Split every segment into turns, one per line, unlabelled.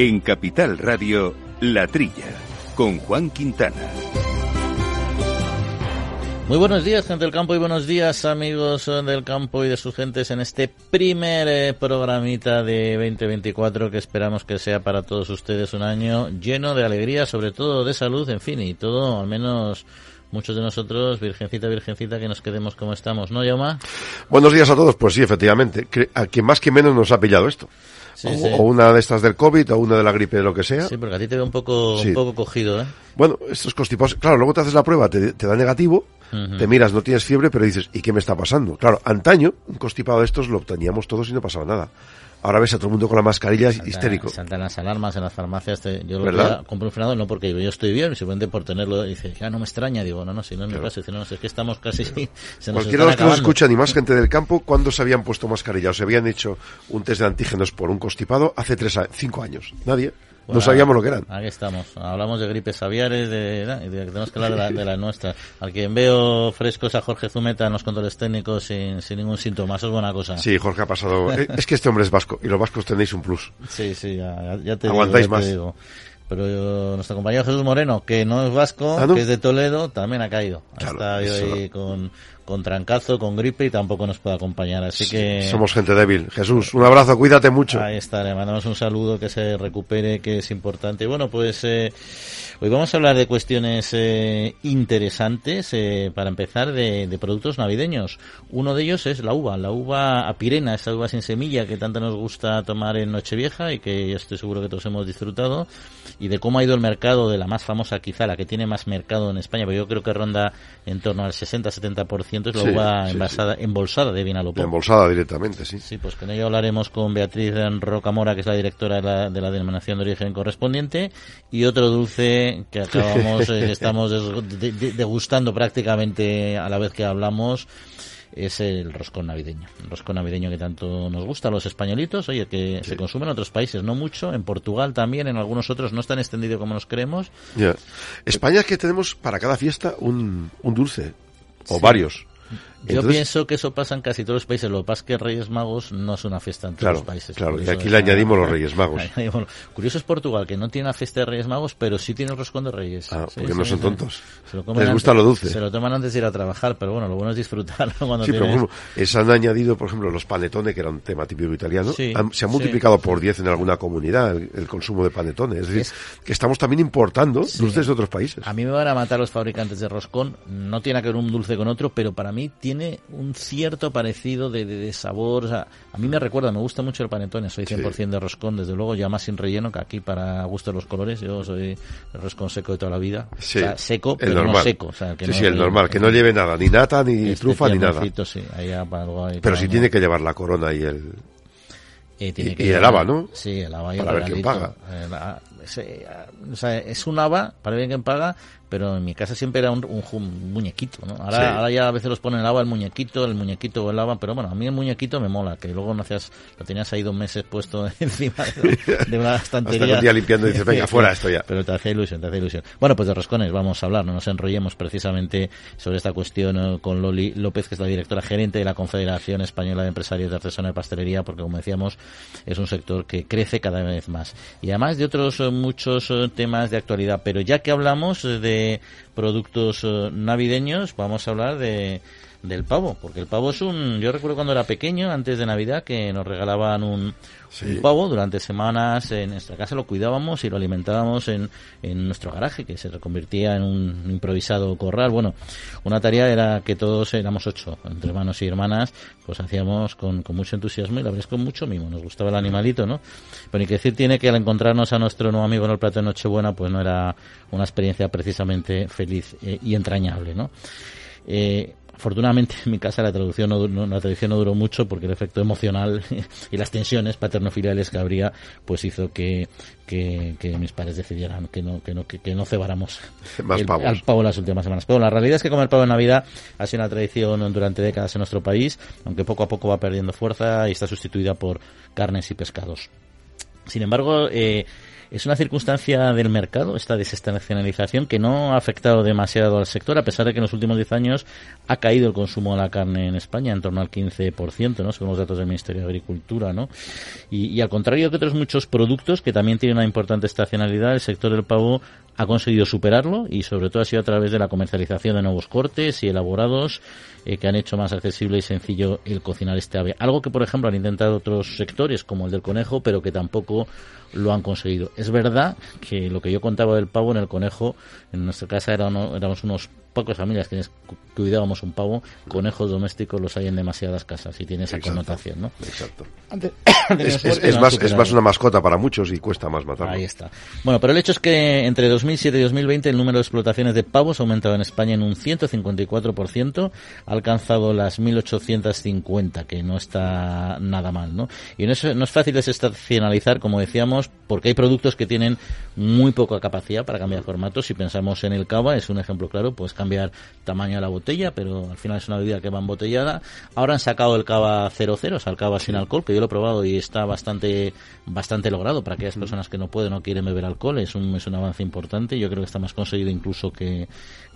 En Capital Radio, La Trilla, con Juan Quintana.
Muy buenos días, gente del campo, y buenos días, amigos del campo y de sus gentes, en este primer eh, programita de 2024 que esperamos que sea para todos ustedes un año lleno de alegría, sobre todo de salud, en fin, y todo, al menos muchos de nosotros, virgencita, virgencita, que nos quedemos como estamos, ¿no, Yoma?
Buenos días a todos, pues sí, efectivamente. A quien más que menos nos ha pillado esto. O, una de estas del COVID, o una de la gripe, de lo que sea.
Sí, porque a ti te veo un poco, un poco cogido, ¿eh?
Bueno, estos constipados, claro, luego te haces la prueba, te, te da negativo, te miras, no tienes fiebre, pero dices, ¿y qué me está pasando? Claro, antaño, un constipado de estos lo teníamos todos y no pasaba nada. Ahora ves a todo el mundo con la mascarilla histérico.
Saltan las alarmas en las farmacias. yo lo compro un frenado no porque yo estoy bien, simplemente por tenerlo. Dice, ya no me extraña. Digo, no, no, si no es mi caso. no, es que estamos casi.
Se Cualquiera de los que nos escuchan y más gente del campo, ¿cuándo se habían puesto mascarilla o se habían hecho un test de antígenos por un constipado? Hace tres, cinco años. Nadie no sabíamos lo que eran.
Aquí estamos. Hablamos de gripes aviares, de, de, tenemos que hablar de la, nuestra. Al quien veo frescos a Jorge Zumeta en los controles técnicos sin, sin ningún síntoma. Eso es buena cosa.
Sí, Jorge ha pasado. Eh, es que este hombre es vasco y los vascos tenéis un plus.
Sí, sí, ya, te
Aguantáis
digo,
más.
digo. Pero nuestro compañero Jesús Moreno, que no es vasco, ¿Ah, que es de Toledo, también ha caído. Está ahí con, con trancazo, con gripe y tampoco nos puede acompañar. Así que.
Somos gente débil. Jesús, un abrazo, cuídate mucho.
Ahí está, le mandamos un saludo, que se recupere, que es importante. Y bueno, pues. Eh, Hoy vamos a hablar de cuestiones eh, interesantes, eh, para empezar, de, de, productos navideños. Uno de ellos es la uva, la uva apirena, esa uva sin semilla que tanto nos gusta tomar en Nochevieja y que yo estoy seguro que todos hemos disfrutado, y de cómo ha ido el mercado de la más famosa, quizá la que tiene más mercado en España, pero yo creo que ronda en torno al 60-70%, es la uva envasada, embolsada de Vinalopó.
Embolsada directamente, sí.
Sí, pues con ello hablaremos con Beatriz Rocamora, que es la directora de la, de la denominación de origen correspondiente, y otro dulce que acabamos, eh, estamos degustando prácticamente a la vez que hablamos es el roscón navideño. El roscón navideño que tanto nos gusta a los españolitos, oye, que se consume en otros países, no mucho, en Portugal también, en algunos otros no es tan extendido como nos creemos.
España es que tenemos para cada fiesta un, un dulce, o varios.
Yo pienso que eso pasa en casi todos los países. Lo que pasa es que Reyes Magos no es una fiesta en todos los países.
Claro, y aquí le añadimos los Reyes Magos.
Curioso es Portugal, que no tiene una fiesta de Reyes Magos, pero sí tiene el roscón de Reyes.
Ah, porque no son tontos. Les gusta lo dulce.
Se lo toman antes de ir a trabajar, pero bueno, lo bueno es disfrutarlo cuando
Sí, pero se han añadido, por ejemplo, los panetones, que era un tema típico italiano. se ha multiplicado por 10 en alguna comunidad el, consumo de panetones. Es decir, que estamos también importando dulces de otros países.
A mí me van a matar los fabricantes de roscón. No tiene que ver un dulce con otro, pero para mí tiene un cierto parecido de, de, sabor. O sea, a mí me recuerda, me gusta mucho el panetone, soy 100% de roscón, desde luego, ya más sin relleno que aquí para gusto de los colores. Yo soy el roscón seco de toda la vida. o sea, seco, pero
normal.
no seco. O sea, que
sí,
no,
sí, el normal, que no lleve nada, ni nata, ni
este
trufa, ni nada.
Sí, ahí ahí
pero sí tiene que llevar la corona y el...
Y, tiene
y,
que
y el haba, ¿no?
Sí, el haba y
Para
el
ver quién paga.
Es, o sea, es un haba, para ver quién paga, pero en mi casa siempre era un, un, un muñequito, ¿no? Ahora,
Sí.
ahora ya a veces los ponen el agua, el muñequito, el muñequito o el agua, pero bueno, a mí el muñequito me mola, que luego no hacías, lo tenías ahí dos meses puesto encima de, de una
Hasta
estantería.
un día limpiando y dices, venga, fuera esto ya.
Pero te hace ilusión, te hace ilusión. Bueno, pues de roscones vamos a hablar, no nos enrollemos precisamente sobre esta cuestión eh, con Loli López, que es la directora gerente de la Confederación Española de Empresarios de Artesanía y Pastelería, porque como decíamos, es un sector que crece cada vez más. Y además de otros eh, muchos eh, temas de actualidad, pero ya que hablamos eh, productos eh, navideños, vamos a hablar de del pavo, porque el pavo es un, yo recuerdo cuando era pequeño, antes de Navidad, que nos regalaban un,
Sí.
un pavo durante semanas en nuestra casa lo cuidábamos y lo alimentábamos en, en nuestro garaje que se reconvertía en un improvisado corral. Bueno una tarea era que todos éramos ocho entre hermanos y hermanas pues hacíamos con, con mucho entusiasmo y la verdad es con mucho mimo nos gustaba el animalito no pero ni que decir tiene que al encontrarnos a nuestro nuevo amigo en el plato de Nochebuena pues no era una experiencia precisamente feliz eh, y entrañable no eh, Afortunadamente en mi casa la traducción no, no- la traducción no duró mucho porque el efecto emocional y las tensiones paternofiliales que habría pues hizo que, que, que mis padres decidieran que no que no que, que no cebáramos
Más
el-
pavos.
al pavo las últimas semanas. Pero la realidad es que comer pavo en Navidad ha sido una tradición durante décadas en nuestro país, aunque poco a poco va perdiendo fuerza y está sustituida por carnes y pescados. Sin embargo, eh, Es una circunstancia del mercado, esta desestacionalización, que no ha afectado demasiado al sector, a pesar de que en los últimos 10 años ha caído el consumo de la carne en España en torno al 15%, ¿no? según los datos del Ministerio de Agricultura. ¿no? Y, y al contrario que otros muchos productos que también tienen una importante estacionalidad, el sector del pavo ha conseguido superarlo y sobre todo ha sido a través de la comercialización de nuevos cortes y elaborados eh, que han hecho más accesible y sencillo el cocinar este ave. Algo que, por ejemplo, han intentado otros sectores como el del conejo, pero que tampoco lo han conseguido. Es verdad que lo que yo contaba del pavo en el conejo, en nuestra casa era éramos unos pocas familias que cuidábamos un pavo, conejos domésticos los hay en demasiadas casas y tiene esa connotación, ¿no?
Exacto. es, más, es más una mascota para muchos y cuesta más matarlo.
Ahí está. Bueno, pero el hecho es que entre 2007 y 2020 el número de explotaciones de pavos ha aumentado en España en un 154%, ha alcanzado las 1.850, que no está nada mal, ¿no? Y no es, no es fácil desestacionalizar, como decíamos, porque hay productos que tienen muy poca capacidad para cambiar formatos. Si pensamos en el cava, es un ejemplo claro, pues cambiar tamaño de la botella, pero al final es una bebida que va embotellada. Ahora han sacado el cava 00, o sea, el cava sin alcohol, que yo lo he probado y está bastante bastante logrado para aquellas personas que no pueden o quieren beber alcohol. Es un, es un avance importante. Yo creo que está más conseguido incluso que,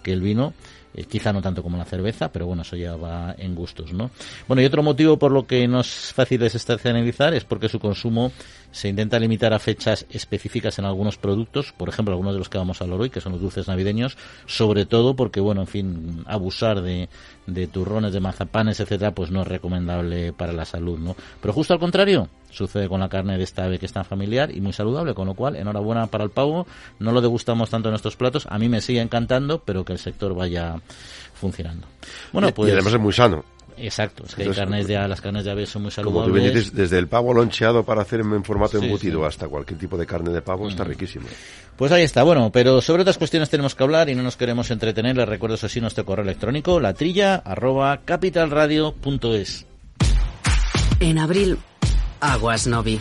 que el vino. Eh, quizá no tanto como la cerveza, pero bueno, eso ya va en gustos, ¿no? Bueno, y otro motivo por lo que no es fácil desestacionalizar es porque su consumo se intenta limitar a fechas específicas en algunos productos, por ejemplo, algunos de los que vamos a hablar hoy, que son los dulces navideños, sobre todo porque, bueno, en fin, abusar de, de turrones, de mazapanes, etcétera, pues no es recomendable para la salud, ¿no? Pero justo al contrario, sucede con la carne de esta ave que es tan familiar y muy saludable, con lo cual, enhorabuena para el pavo, no lo degustamos tanto en nuestros platos, a mí me sigue encantando, pero que el sector vaya funcionando.
Bueno, pues... Y además es muy sano.
Exacto, es que carnes de, las carnes de ave son muy saludables. Como
tú dices, desde el pavo loncheado para hacer en formato embutido hasta cualquier tipo de carne de pavo está riquísimo.
Pues ahí está, bueno, pero sobre otras cuestiones tenemos que hablar y no nos queremos entretener. Les recuerdo eso sí nuestro correo electrónico, latrilla arroba capitalradio.es.
En abril, Aguas Novi.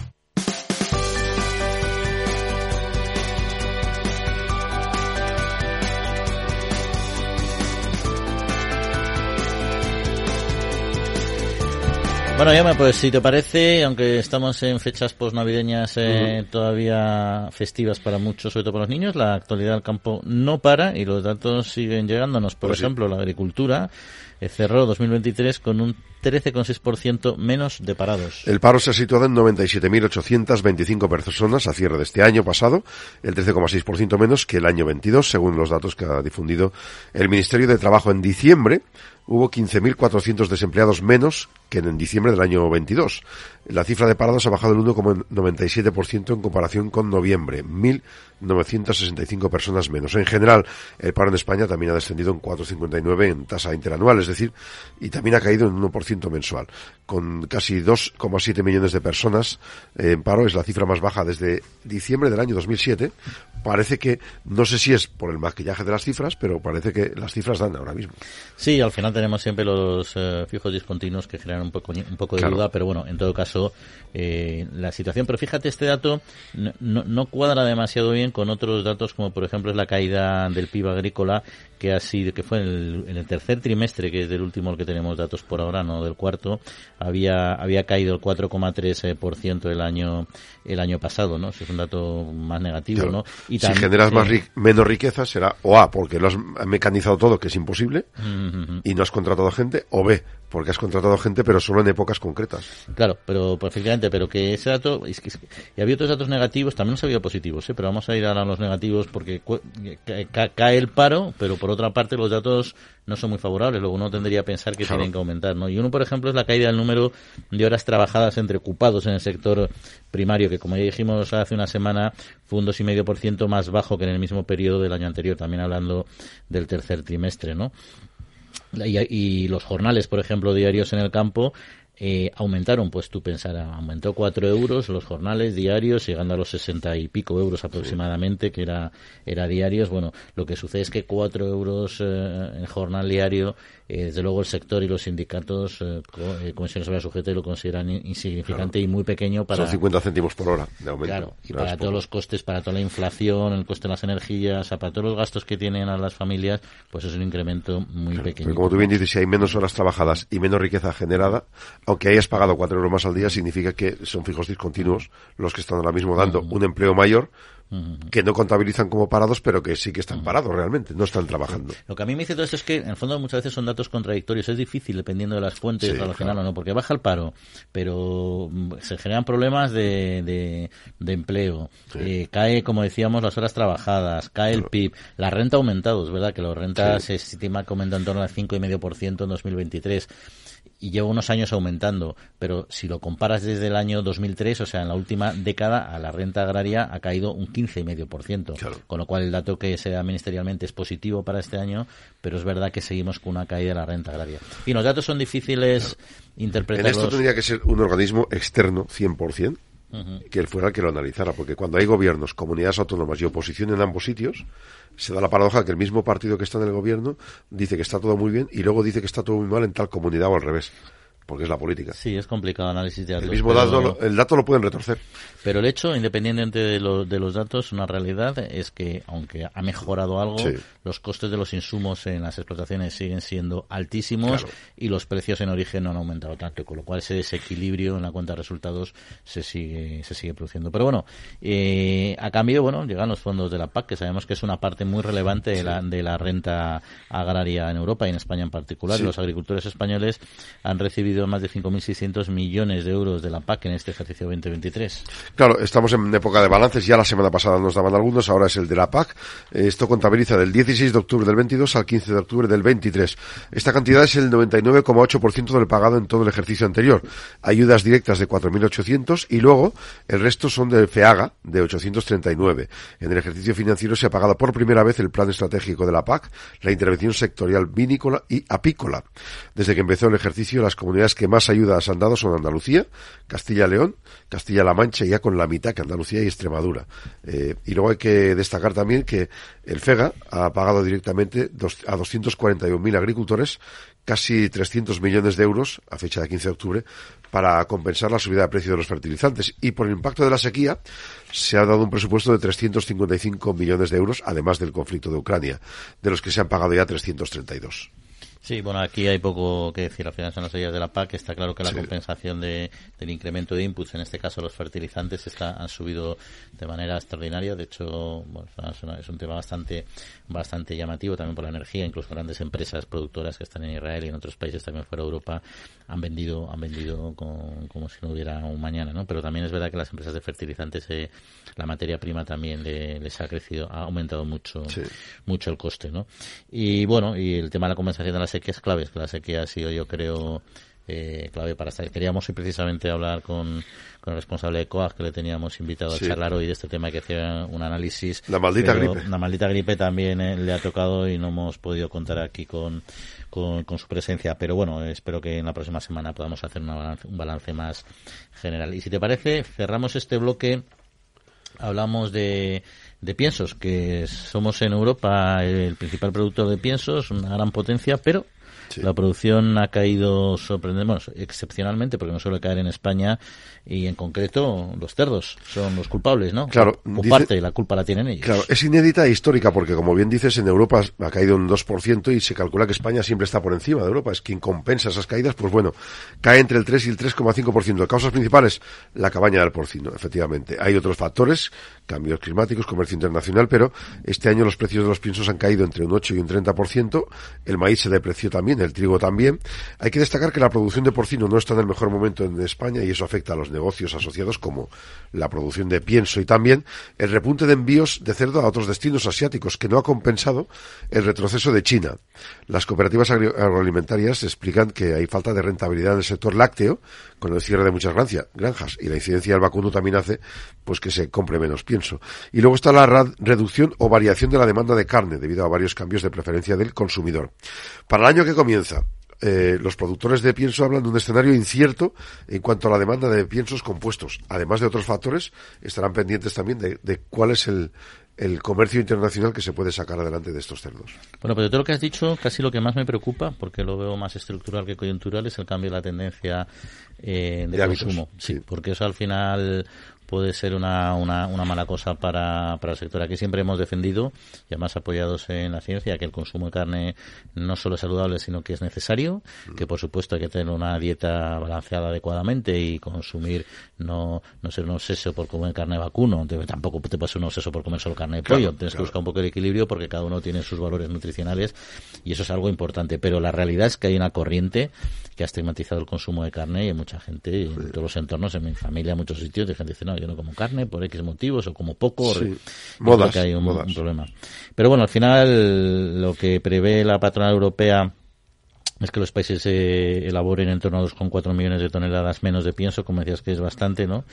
Bueno, Yama, pues si te parece, aunque estamos en fechas posnavideñas eh, todavía festivas para muchos, sobre todo para los niños, la actualidad del campo no para y los datos siguen llegándonos. Por pues ejemplo, la agricultura cerró 2023 con un 13,6% menos de parados.
El paro se ha situado en 97.825 personas a cierre de este año pasado, el 13,6% menos que el año 22, según los datos que ha difundido el Ministerio de Trabajo en diciembre hubo 15.400 desempleados menos que en diciembre del año 22. La cifra de parados ha bajado el 1,97% en comparación con noviembre, 1.965 personas menos. En general, el paro en España también ha descendido en 4,59 en tasa interanual, es decir, y también ha caído en 1% mensual. Con casi 2,7 millones de personas en paro, es la cifra más baja desde diciembre del año 2007. Parece que, no sé si es por el maquillaje de las cifras, pero parece que las cifras dan ahora mismo.
Sí, al final tenemos siempre los eh, fijos discontinuos que generan un poco, un poco de duda, pero bueno, en todo caso, eh, la situación. Pero fíjate, este dato no, no, cuadra demasiado bien con otros datos, como por ejemplo es la caída del PIB agrícola, que ha sido, que fue en el, tercer trimestre, que es del último que tenemos datos por ahora, no del cuarto, había, había caído el 4,3% el año, el año pasado, ¿no? es un dato más negativo, ¿no?
Y si generas más menos riqueza será o A, porque lo has mecanizado todo, que es imposible, y no has contratado gente, o B, porque has contratado gente, pero solo en épocas concretas.
Claro, pero perfectamente, pero que ese dato, es que, y había otros datos negativos, también ha habido positivos, ¿eh? pero vamos a ir ahora a los negativos porque cae el paro, pero por otra parte los datos no son muy favorables, luego uno tendría que pensar que tienen que aumentar, ¿no? Y uno, por ejemplo, es la caída del número de horas trabajadas entre ocupados en el sector primario, que como ya dijimos hace una semana, fue un 2,5% más bajo que en el mismo periodo del año anterior, también hablando del tercer trimestre, ¿no? y, los jornales, por ejemplo, diarios en el campo, eh, aumentaron, pues tú pensarás, aumentó 4 euros los jornales diarios, llegando a los 60 y pico euros aproximadamente, que era, era diarios. Bueno, lo que sucede es que 4 euros eh, en jornal diario eh, desde luego el sector y los sindicatos, eh, eh comisiones sobre sujeto, lo consideran insignificante y muy pequeño para...
Son 50 céntimos por hora de aumento.
Claro, y para todos los costes, para toda la inflación, el coste de las energías, para todos los gastos que tienen a las familias, pues es un incremento muy pequeño.
Como tú bien dices, si hay menos horas trabajadas y menos riqueza generada, aunque hayas pagado 4 euros más al día, significa que son fijos discontinuos los que están ahora mismo dando un empleo mayor que no contabilizan como parados, pero que sí que están parados realmente, no están trabajando.
Lo que a mí me dice todo esto es que, en el fondo, muchas veces son datos contradictorios. Es difícil, dependiendo de las fuentes, al final o no, porque baja el paro, pero mm, se generan problemas de, de, empleo. Eh, cae, como decíamos, las horas trabajadas, cae el PIB. La renta ha aumentado, es verdad que la renta se estima que aumenta en torno al 5,5% en 2023 y lleva unos años aumentando, pero si lo comparas desde el año 2003, o sea, en la última década, a la renta agraria ha caído un 15,5%, claro. con lo cual el dato que se da ministerialmente es positivo para este año, pero es verdad que seguimos con una caída de la renta agraria. Y los datos son difíciles interpretar.
En esto tendría que ser un organismo externo, 100%, que él fuera el que lo analizara, porque cuando hay gobiernos, comunidades autónomas y oposición en ambos sitios, se da la paradoja que el mismo partido que está en el gobierno dice que está todo muy bien y luego dice que está todo muy mal en tal comunidad o al revés porque es la política.
Sí, es complicado análisis de datos.
El mismo dato, el dato lo pueden retorcer.
Pero el hecho, independientemente de, de los datos, una realidad es que, aunque ha mejorado algo, los costes de los insumos en las explotaciones siguen siendo altísimos y los precios en origen no han aumentado tanto, con lo cual ese desequilibrio en la cuenta de resultados se sigue, se sigue produciendo. Pero bueno, eh, a cambio, bueno, llegan los fondos de la PAC, que sabemos que es una parte muy relevante de, la, de la renta agraria en Europa y en España en particular. Los agricultores españoles han recibido más de 5.600 millones de euros de la PAC en este ejercicio 2023.
Claro, estamos en época de balances. Ya la semana pasada nos daban algunos, ahora es el de la PAC. Esto contabiliza del 16 de octubre del 22 al 15 de octubre del 23. Esta cantidad es el 99,8% del pagado en todo el ejercicio anterior. Ayudas directas de 4.800 y luego el resto son de FEAGA de 839. En el ejercicio financiero se ha pagado por primera vez el plan estratégico de la PAC, la intervención sectorial vinícola y apícola. Desde que empezó el ejercicio, las comunidades que más ayudas han dado son Andalucía, Castilla-León, Castilla-La Mancha, ya con la mitad que Andalucía y Extremadura. Eh, y luego hay que destacar también que el FEGA ha pagado directamente a 241.000 agricultores casi 300 millones de euros a fecha de 15 de octubre para compensar la subida de precio de los fertilizantes. Y por el impacto de la sequía se ha dado un presupuesto de 355 millones de euros, además del conflicto de Ucrania, de los que se han pagado ya 332.
Sí, bueno, aquí hay poco que decir. Al final son las ayudas de la PAC. Está claro que la compensación de, del incremento de inputs, en este caso los fertilizantes, está, han subido de manera extraordinaria. De hecho, es, un tema bastante, bastante llamativo también por la energía. Incluso grandes empresas productoras que están en Israel y en otros países también fuera de Europa han vendido, han vendido como si no hubiera un mañana, ¿no? Pero también es verdad que las empresas de fertilizantes, eh, la materia prima también les ha crecido, ha aumentado mucho, mucho el coste, ¿no? Y bueno, y el tema de la compensación de las sequía es clave, que la sequía ha sido, yo creo, eh, clave para estar. Queríamos hoy precisamente hablar con, con el responsable de COAG, que le teníamos invitado a charlar hoy de este tema, que hacía un análisis.
La maldita gripe.
La maldita gripe también eh, le ha tocado y no hemos podido contar aquí con, con, su presencia. Pero bueno, espero que en la próxima semana podamos hacer un balance más general. Y si te parece, cerramos este bloque. Hablamos de de piensos, que somos en Europa el principal productor de piensos, una gran potencia, pero la producción ha caído sorprendente, excepcionalmente, porque no suele caer en España, y en concreto los cerdos son los culpables, ¿no?
Claro.
O, parte de la culpa la tienen ellos.
Claro, es inédita e histórica, porque como bien dices, en Europa ha caído un 2% y se calcula que España siempre está por encima de Europa. Es quien compensa esas caídas, pues bueno, cae entre el 3 y el 3,5%. Causas principales, la cabaña del porcino, efectivamente. Hay otros factores, cambios climáticos, comercio internacional, pero este año los precios de los piensos han caído entre un 8 y un 30%. El maíz se depreció también el trigo también. Hay que destacar que la producción de porcino no está en el mejor momento en España y eso afecta a los negocios asociados como la producción de pienso y también el repunte de envíos de cerdo a otros destinos asiáticos que no ha compensado el retroceso de China. Las cooperativas agroalimentarias explican que hay falta de rentabilidad en el sector lácteo con el cierre de muchas granjas y la incidencia del vacuno también hace pues que se compre menos pienso. Y luego está la reducción o variación de la demanda de carne debido a varios cambios de preferencia del consumidor. Para el año que comienza, eh, los productores de pienso hablan de un escenario incierto en cuanto a la demanda de piensos compuestos. Además de otros factores, estarán pendientes también de, cuál es el, el comercio internacional que se puede sacar adelante de estos cerdos.
Bueno, pero de todo lo que has dicho, casi lo que más me preocupa, porque lo veo más estructural que coyuntural, es el cambio de la tendencia eh, de, consumo. sí, porque eso al final puede ser una, una, una mala cosa para, para el sector. Aquí siempre hemos defendido, y además apoyados en la ciencia, que el consumo de carne no solo es saludable, sino que es necesario, mm. que por supuesto hay que tener una dieta balanceada adecuadamente y consumir, no, no ser un obseso por comer carne de vacuno, tampoco te puedes ser un obseso por comer solo carne de pollo, tienes que buscar un poco de equilibrio porque cada uno tiene sus valores nutricionales y eso es algo importante. Pero la realidad es que hay una corriente que ha estigmatizado el consumo de carne y hay mucha gente, en todos los entornos, en mi familia, en muchos sitios, de gente dice, no, yo no como carne por X motivos o como poco.
Sí. Modas, que
hay un, problema. Pero bueno, al final lo que prevé la patronal europea es que los países eh, elaboren en torno a 2,4 millones de toneladas menos de pienso, como decías que es bastante, ¿no?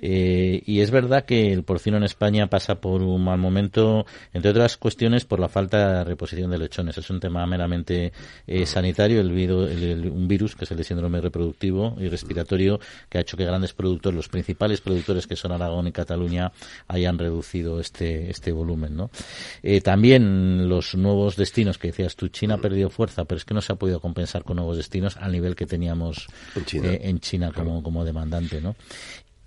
Eh, y es verdad que el porcino en España pasa por un mal momento, entre otras cuestiones, por la falta de reposición de lechones. Es un tema meramente eh, sanitario, el, virus, un virus que es el de síndrome reproductivo y respiratorio, que ha hecho que grandes productores, los principales productores que son Aragón y Cataluña, hayan reducido este, este volumen. ¿no? Eh, también los nuevos destinos que decías tú, China ha perdido fuerza, pero es que no se ha podido compensar con nuevos destinos al nivel que teníamos en China, como, como demandante. ¿no?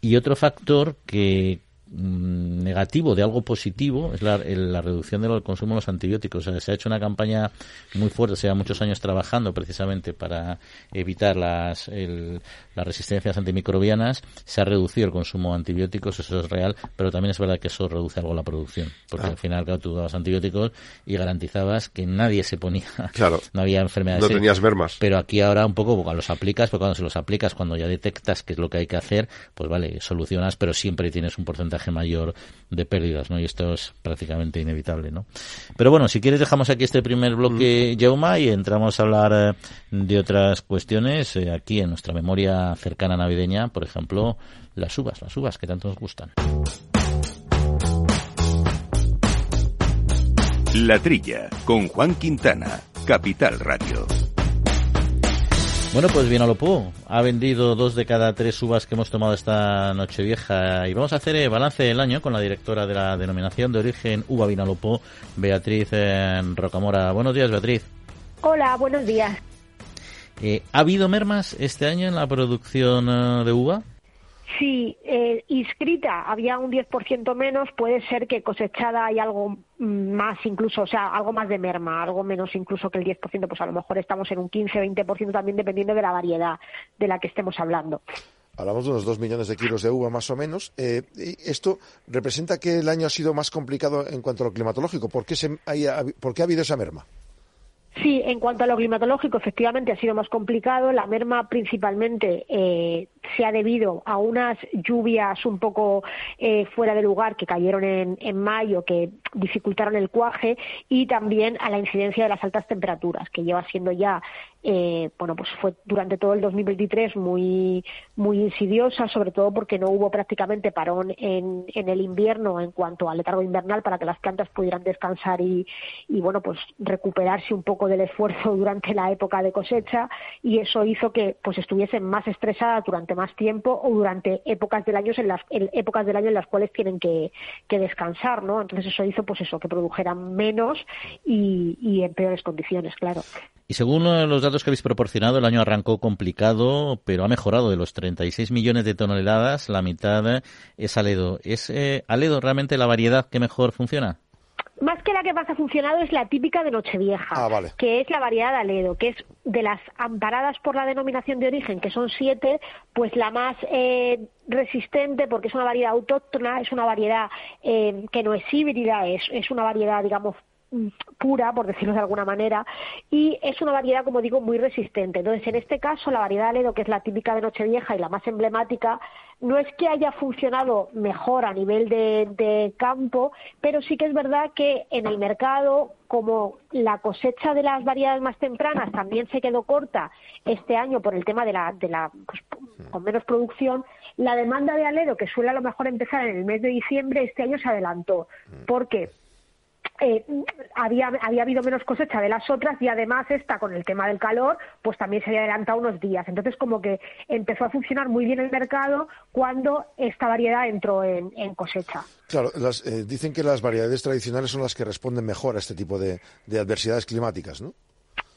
Y otro factor que negativo de algo positivo es la, la, reducción del consumo de los antibióticos. se ha hecho una campaña muy fuerte, se lleva muchos años trabajando precisamente para evitar las, las resistencias antimicrobianas. Se ha reducido el consumo de antibióticos, eso es real, pero también es verdad que eso reduce algo la producción. Porque ah. al final, claro, tú dabas antibióticos y garantizabas que nadie se ponía.
Claro.
no había enfermedades.
No tenías mermas.
Pero aquí ahora un poco cuando los aplicas, porque cuando se los aplicas, cuando ya detectas qué es lo que hay que hacer, pues vale, solucionas, pero siempre tienes un porcentaje mayor de pérdidas, ¿no? Y esto es prácticamente inevitable, ¿no? Pero bueno, si quieres dejamos aquí este primer bloque, mm. y entramos a hablar eh, de otras cuestiones eh, aquí en nuestra memoria cercana navideña, por ejemplo, las uvas, las uvas que tanto nos gustan.
La Trilla, con Juan Quintana, Capital Radio.
Bueno, pues bien Vinalopó ha vendido dos de cada tres uvas que hemos tomado esta noche vieja y vamos a hacer el balance del año con la directora de la denominación de origen Uva Vinalopó, Beatriz eh, Rocamora. Buenos días, Beatriz.
Hola, buenos días.
Eh, ¿Ha habido mermas este año en la producción eh, de uva?
Sí, eh, inscrita había un 10% menos, puede ser que cosechada hay algo más incluso, o sea, algo más de merma, algo menos incluso que el 10%, pues a lo mejor estamos en un 15-20% también dependiendo de la variedad de la que estemos hablando.
Hablamos de unos 2 millones de kilos de uva más o menos. Eh, ¿Esto representa que el año ha sido más complicado en cuanto a lo climatológico? ¿Por qué, se, ¿por qué ha habido esa merma?
Sí, en cuanto a lo climatológico, efectivamente ha sido más complicado. La merma principalmente eh, se ha debido a unas lluvias un poco eh, fuera de lugar que cayeron en, en, mayo, que dificultaron el cuaje, y también a la incidencia de las altas temperaturas, que lleva siendo ya eh, bueno, pues fue durante todo el 2023 muy, muy insidiosa, sobre todo porque no hubo prácticamente parón en, en el invierno en cuanto al letargo invernal para que las plantas pudieran descansar y, y, bueno, pues recuperarse un poco del esfuerzo durante la época de cosecha y eso hizo que pues estuviesen más estresadas durante más tiempo o durante épocas del año en las épocas del año en las cuales tienen que, que descansar, ¿no? Entonces eso hizo pues eso que produjeran menos y, y en peores condiciones, claro.
Y según los datos que habéis proporcionado, el año arrancó complicado, pero ha mejorado. De los 36 millones de toneladas, la mitad es Aledo. ¿Es eh, Aledo realmente la variedad que mejor funciona?
Más que la que más ha funcionado es la típica de Nochevieja,
ah,
que es la variedad de Aledo, que es de las amparadas por la denominación de origen, que son siete, pues la más eh, resistente porque es una variedad autóctona, es una variedad eh, que no es híbrida, es, es una variedad, digamos, pura, por decirlo de alguna manera, y es una variedad, como digo, muy resistente. Entonces, en este caso, la variedad Aledo, que es la típica de Nochevieja y la más emblemática, no es que haya funcionado mejor a nivel de, de campo, pero sí que es verdad que en el mercado, como la cosecha de las variedades más tempranas también se quedó corta este año por el tema de la, de la pues, con menos producción, la demanda de Aledo, que suele a lo mejor empezar en el mes de diciembre, este año se adelantó. ¿Por qué? Eh, había, había habido menos cosecha de las otras y además esta con el tema del calor pues también se había adelantado unos días. Entonces como que empezó a funcionar muy bien el mercado cuando esta variedad entró en, cosecha.
Claro, eh, dicen que las variedades tradicionales son las que responden mejor a este tipo de adversidades climáticas, ¿no?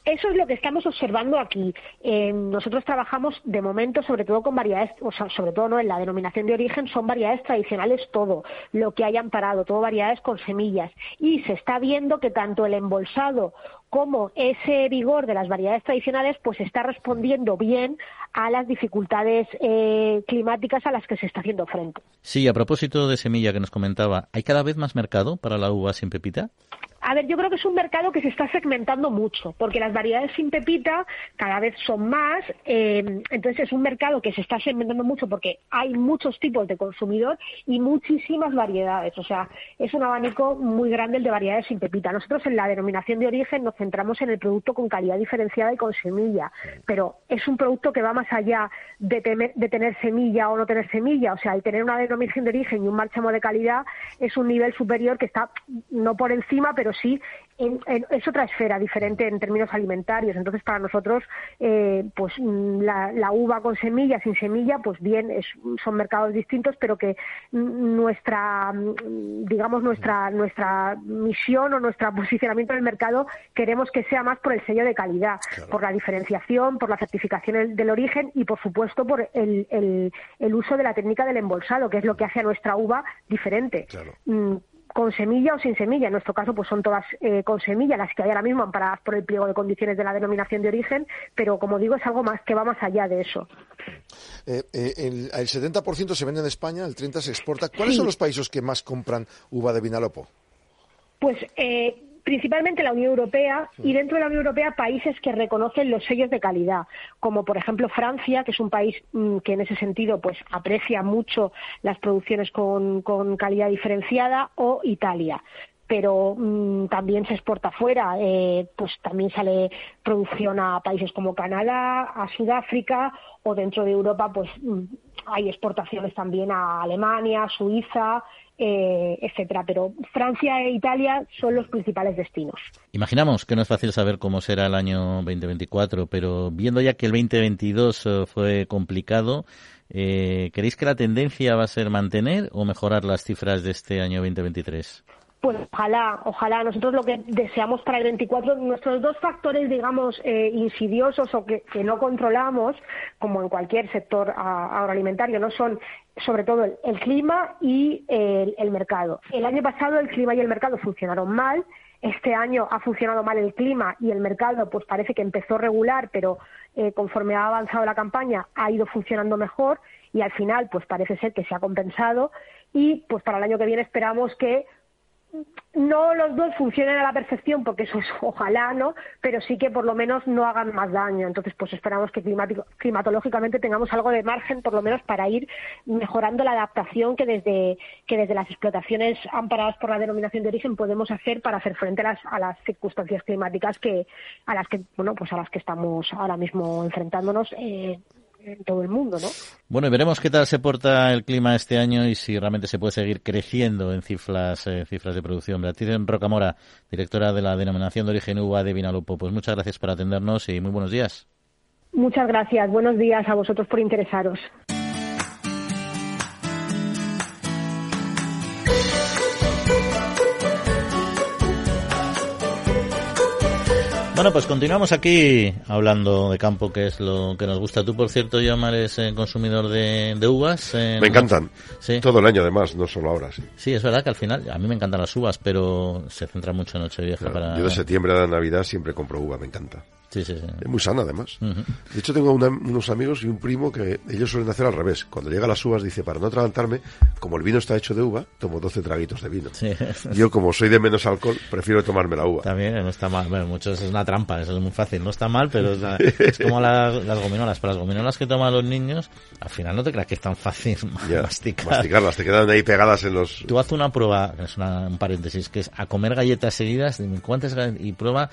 Eso es lo que estamos observando aquí. Eh, nosotros trabajamos de momento sobre todo con variedades, o sea, sobre todo no en la denominación de origen, son variedades tradicionales todo, lo que hayan parado, todo variedades con semillas. Y se está viendo que tanto el embolsado como ese vigor de las variedades tradicionales pues está respondiendo bien a las dificultades eh, climáticas a las que se está haciendo frente.
Sí, a propósito de semilla que nos comentaba, ¿hay cada vez más mercado para la uva sin pepita?
A ver, yo creo que es un mercado que se está segmentando mucho, porque las variedades sin pepita cada vez son más, eh, entonces es un mercado que se está segmentando mucho porque hay muchos tipos de consumidor y muchísimas variedades, o sea, es un abanico muy grande el de variedades sin pepita. Nosotros en la denominación de origen nos centramos en el producto con calidad diferenciada y con semilla, pero es un producto que va más allá de, de tener semilla o no tener semilla, o sea, el tener una denominación de origen y un marchamo de calidad es un nivel superior que está no por encima, pero sí es otra esfera diferente en términos alimentarios. Entonces, para nosotros, eh, pues mm, la, uva con semilla, sin semilla, pues bien, son mercados distintos, pero que nuestra, mm, digamos, nuestra, nuestra misión o nuestro posicionamiento en el mercado queremos que sea más por el sello de calidad, por la diferenciación, por la certificación del, origen y, por supuesto, por el, el, uso de la técnica del embolsado, que es lo que hace a nuestra uva diferente. Mm, con semilla o sin semilla. En nuestro caso, pues son todas eh, con semilla, las que hay ahora mismo amparadas por el pliego de condiciones de la denominación de origen, pero como digo, es algo más que va más allá de eso.
Eh, eh, el, 70% se vende en España, el 30% se exporta. ¿Cuáles son los países que más compran uva de Vinalopo?
Pues eh, principalmente la Unión Europea y dentro de la Unión Europea países que reconocen los sellos de calidad, como por ejemplo Francia, que es un país mm, que en ese sentido pues aprecia mucho las producciones con, calidad diferenciada, o Italia. Pero mm, también se exporta fuera, eh, pues también sale producción a países como Canadá, a Sudáfrica o dentro de Europa, pues mm, hay exportaciones también a Alemania, Suiza, eh, etcétera. Pero Francia e Italia son los principales destinos.
Imaginamos que no es fácil saber cómo será el año 2024, pero viendo ya que el 2022 eh, fue complicado, eh, ¿creéis que la tendencia va a ser mantener o mejorar las cifras de este año 2023?
Pues ojalá, ojalá. Nosotros lo que deseamos para el 24, nuestros dos factores, digamos, eh, insidiosos o que, no controlamos, como en cualquier sector agroalimentario, no son sobre todo el, clima y el, mercado. El año pasado el clima y el mercado funcionaron mal. Este año ha funcionado mal el clima y el mercado, pues parece que empezó regular, pero eh, conforme ha avanzado la campaña ha ido funcionando mejor y al final, pues parece ser que se ha compensado y pues para el año que viene esperamos que no los dos funcionen a la perfección, porque eso es ojalá, ¿no? Pero sí que por lo menos no hagan más daño. Entonces, pues esperamos que climatológicamente tengamos algo de margen, por lo menos para ir mejorando la adaptación que desde, que desde las explotaciones amparadas por la denominación de origen podemos hacer para hacer frente a las, a las circunstancias climáticas que, a las que, bueno, pues a las que estamos ahora mismo enfrentándonos. Eh, en todo el mundo, ¿no?
Bueno, y veremos qué tal se porta el clima este año y si realmente se puede seguir creciendo en cifras, eh, cifras de producción. Beatriz Rocamora, directora de la denominación de origen uva de Vinalopó, pues muchas gracias por atendernos y muy buenos días.
Muchas gracias. Buenos días a vosotros por interesaros.
Bueno, pues continuamos aquí hablando de campo, que es lo que nos gusta. Tú, por cierto, Yomar, eres eh, consumidor de, uvas.
me encantan. Sí. Todo el año, además, no solo ahora, sí.
Sí, es verdad que al final, a mí me encantan las uvas, pero se centra mucho en Nochevieja para...
Yo de septiembre a Navidad siempre compro uva, me encanta. Es muy sana, además. De hecho, tengo unos amigos y un primo que ellos suelen hacer al revés. Cuando llega las uvas, dice, para no atragantarme, como el vino está hecho de uva, tomo 12 traguitos de vino. Yo, como soy de menos alcohol, prefiero tomarme la uva.
También no está mal. Bueno, muchos es una trampa, eso es muy fácil. No está mal, pero es, como las gominolas. Para las gominolas que toman los niños, al final no te creas que es tan fácil masticar.
Masticarlas, te quedan ahí pegadas en los...
Tú haz una prueba, es una, un paréntesis, que es a comer galletas seguidas, ¿cuántas y prueba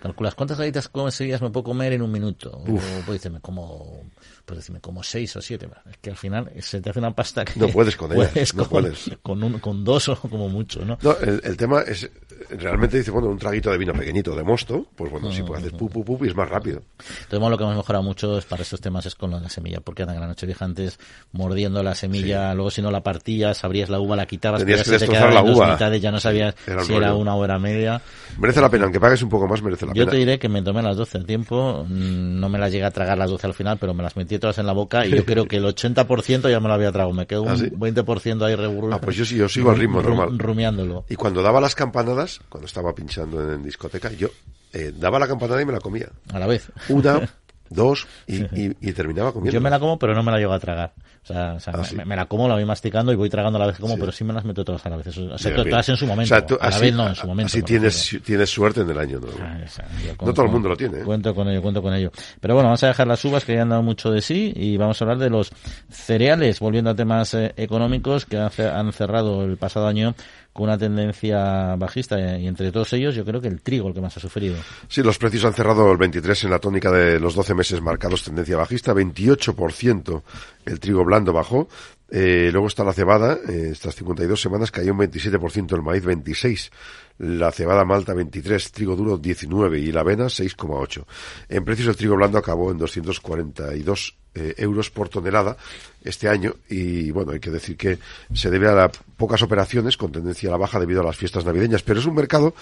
calculas cuántas galletas conseguías me puedo comer en un minuto. O pues dices, me como, pues decirme como seis o siete. Es que al final se te hace una pasta que
no puedes con ellas, no
con,
puedes.
Con, con, dos o como mucho, ¿no?
No, el, el, tema es, realmente dice, bueno, un traguito de vino pequeñito de mosto, pues bueno, si puedes hacer pu, pu, pu, y es más rápido.
Entonces, bueno, lo que hemos mejorado mucho es para estos temas es con la semilla, porque andan la noche vieja antes mordiendo la semilla, sí. luego si no la partías, abrías la uva, la quitabas,
Tenías que
se te
destrozar la
en
uva.
mitades, ya no sabías
Era un
si era
rollo.
una o era media.
Merece la pena, aunque pagues un poco más, merece la
Yo
pena.
te diré que me tomé las 12 al tiempo, mm, no me las llegué a tragar las 12 al final, pero me las metí todas en la boca y yo creo que el 80% ya me lo había tragado, me quedó un
¿Ah, sí?
20% ahí reburro.
Ah, pues yo sí, yo sigo al ritmo normal.
Rumiándolo.
Y cuando daba las campanadas, cuando estaba pinchando en, en discoteca, yo eh, daba la campanada y me la comía.
A la vez.
Una, dos, y, y, y terminaba comiendo.
Yo me la como, pero no me la llego a tragar. O sea, o sea,
Ah,
me,
sí.
me la como, la voy masticando y voy tragando a la vez que como,
Sí.
pero sí me las meto todas a la vez. O sea,
Bien,
to-
bien.
todas en su
O
momento.
sea, tú-
a la vez no, en su momento.
así tienes, tienes suerte en el año, ¿no?
Ah, o sea,
No todo el mundo lo tiene, ¿eh?
Cuento con ello, cuento con ello. Pero bueno, vamos a dejar las uvas que ya han dado mucho de sí y vamos a hablar de los cereales, volviendo a temas eh, económicos que han, han cerrado el pasado año con una tendencia bajista eh, y entre todos ellos yo creo que el trigo el que más ha sufrido.
Sí, los precios han cerrado el 23 en la tónica de los 12 meses marcados tendencia bajista, 28% el trigo blando bajó, eh, luego está la cebada, eh, estas 52 semanas cayó un 27%, el maíz 26, la cebada malta 23, trigo duro 19 y la avena 6,8. En precios el trigo blando acabó en 242 eh, euros por tonelada este año y bueno, hay que decir que se debe a las pocas operaciones con tendencia a la baja debido a las fiestas navideñas, pero es un mercado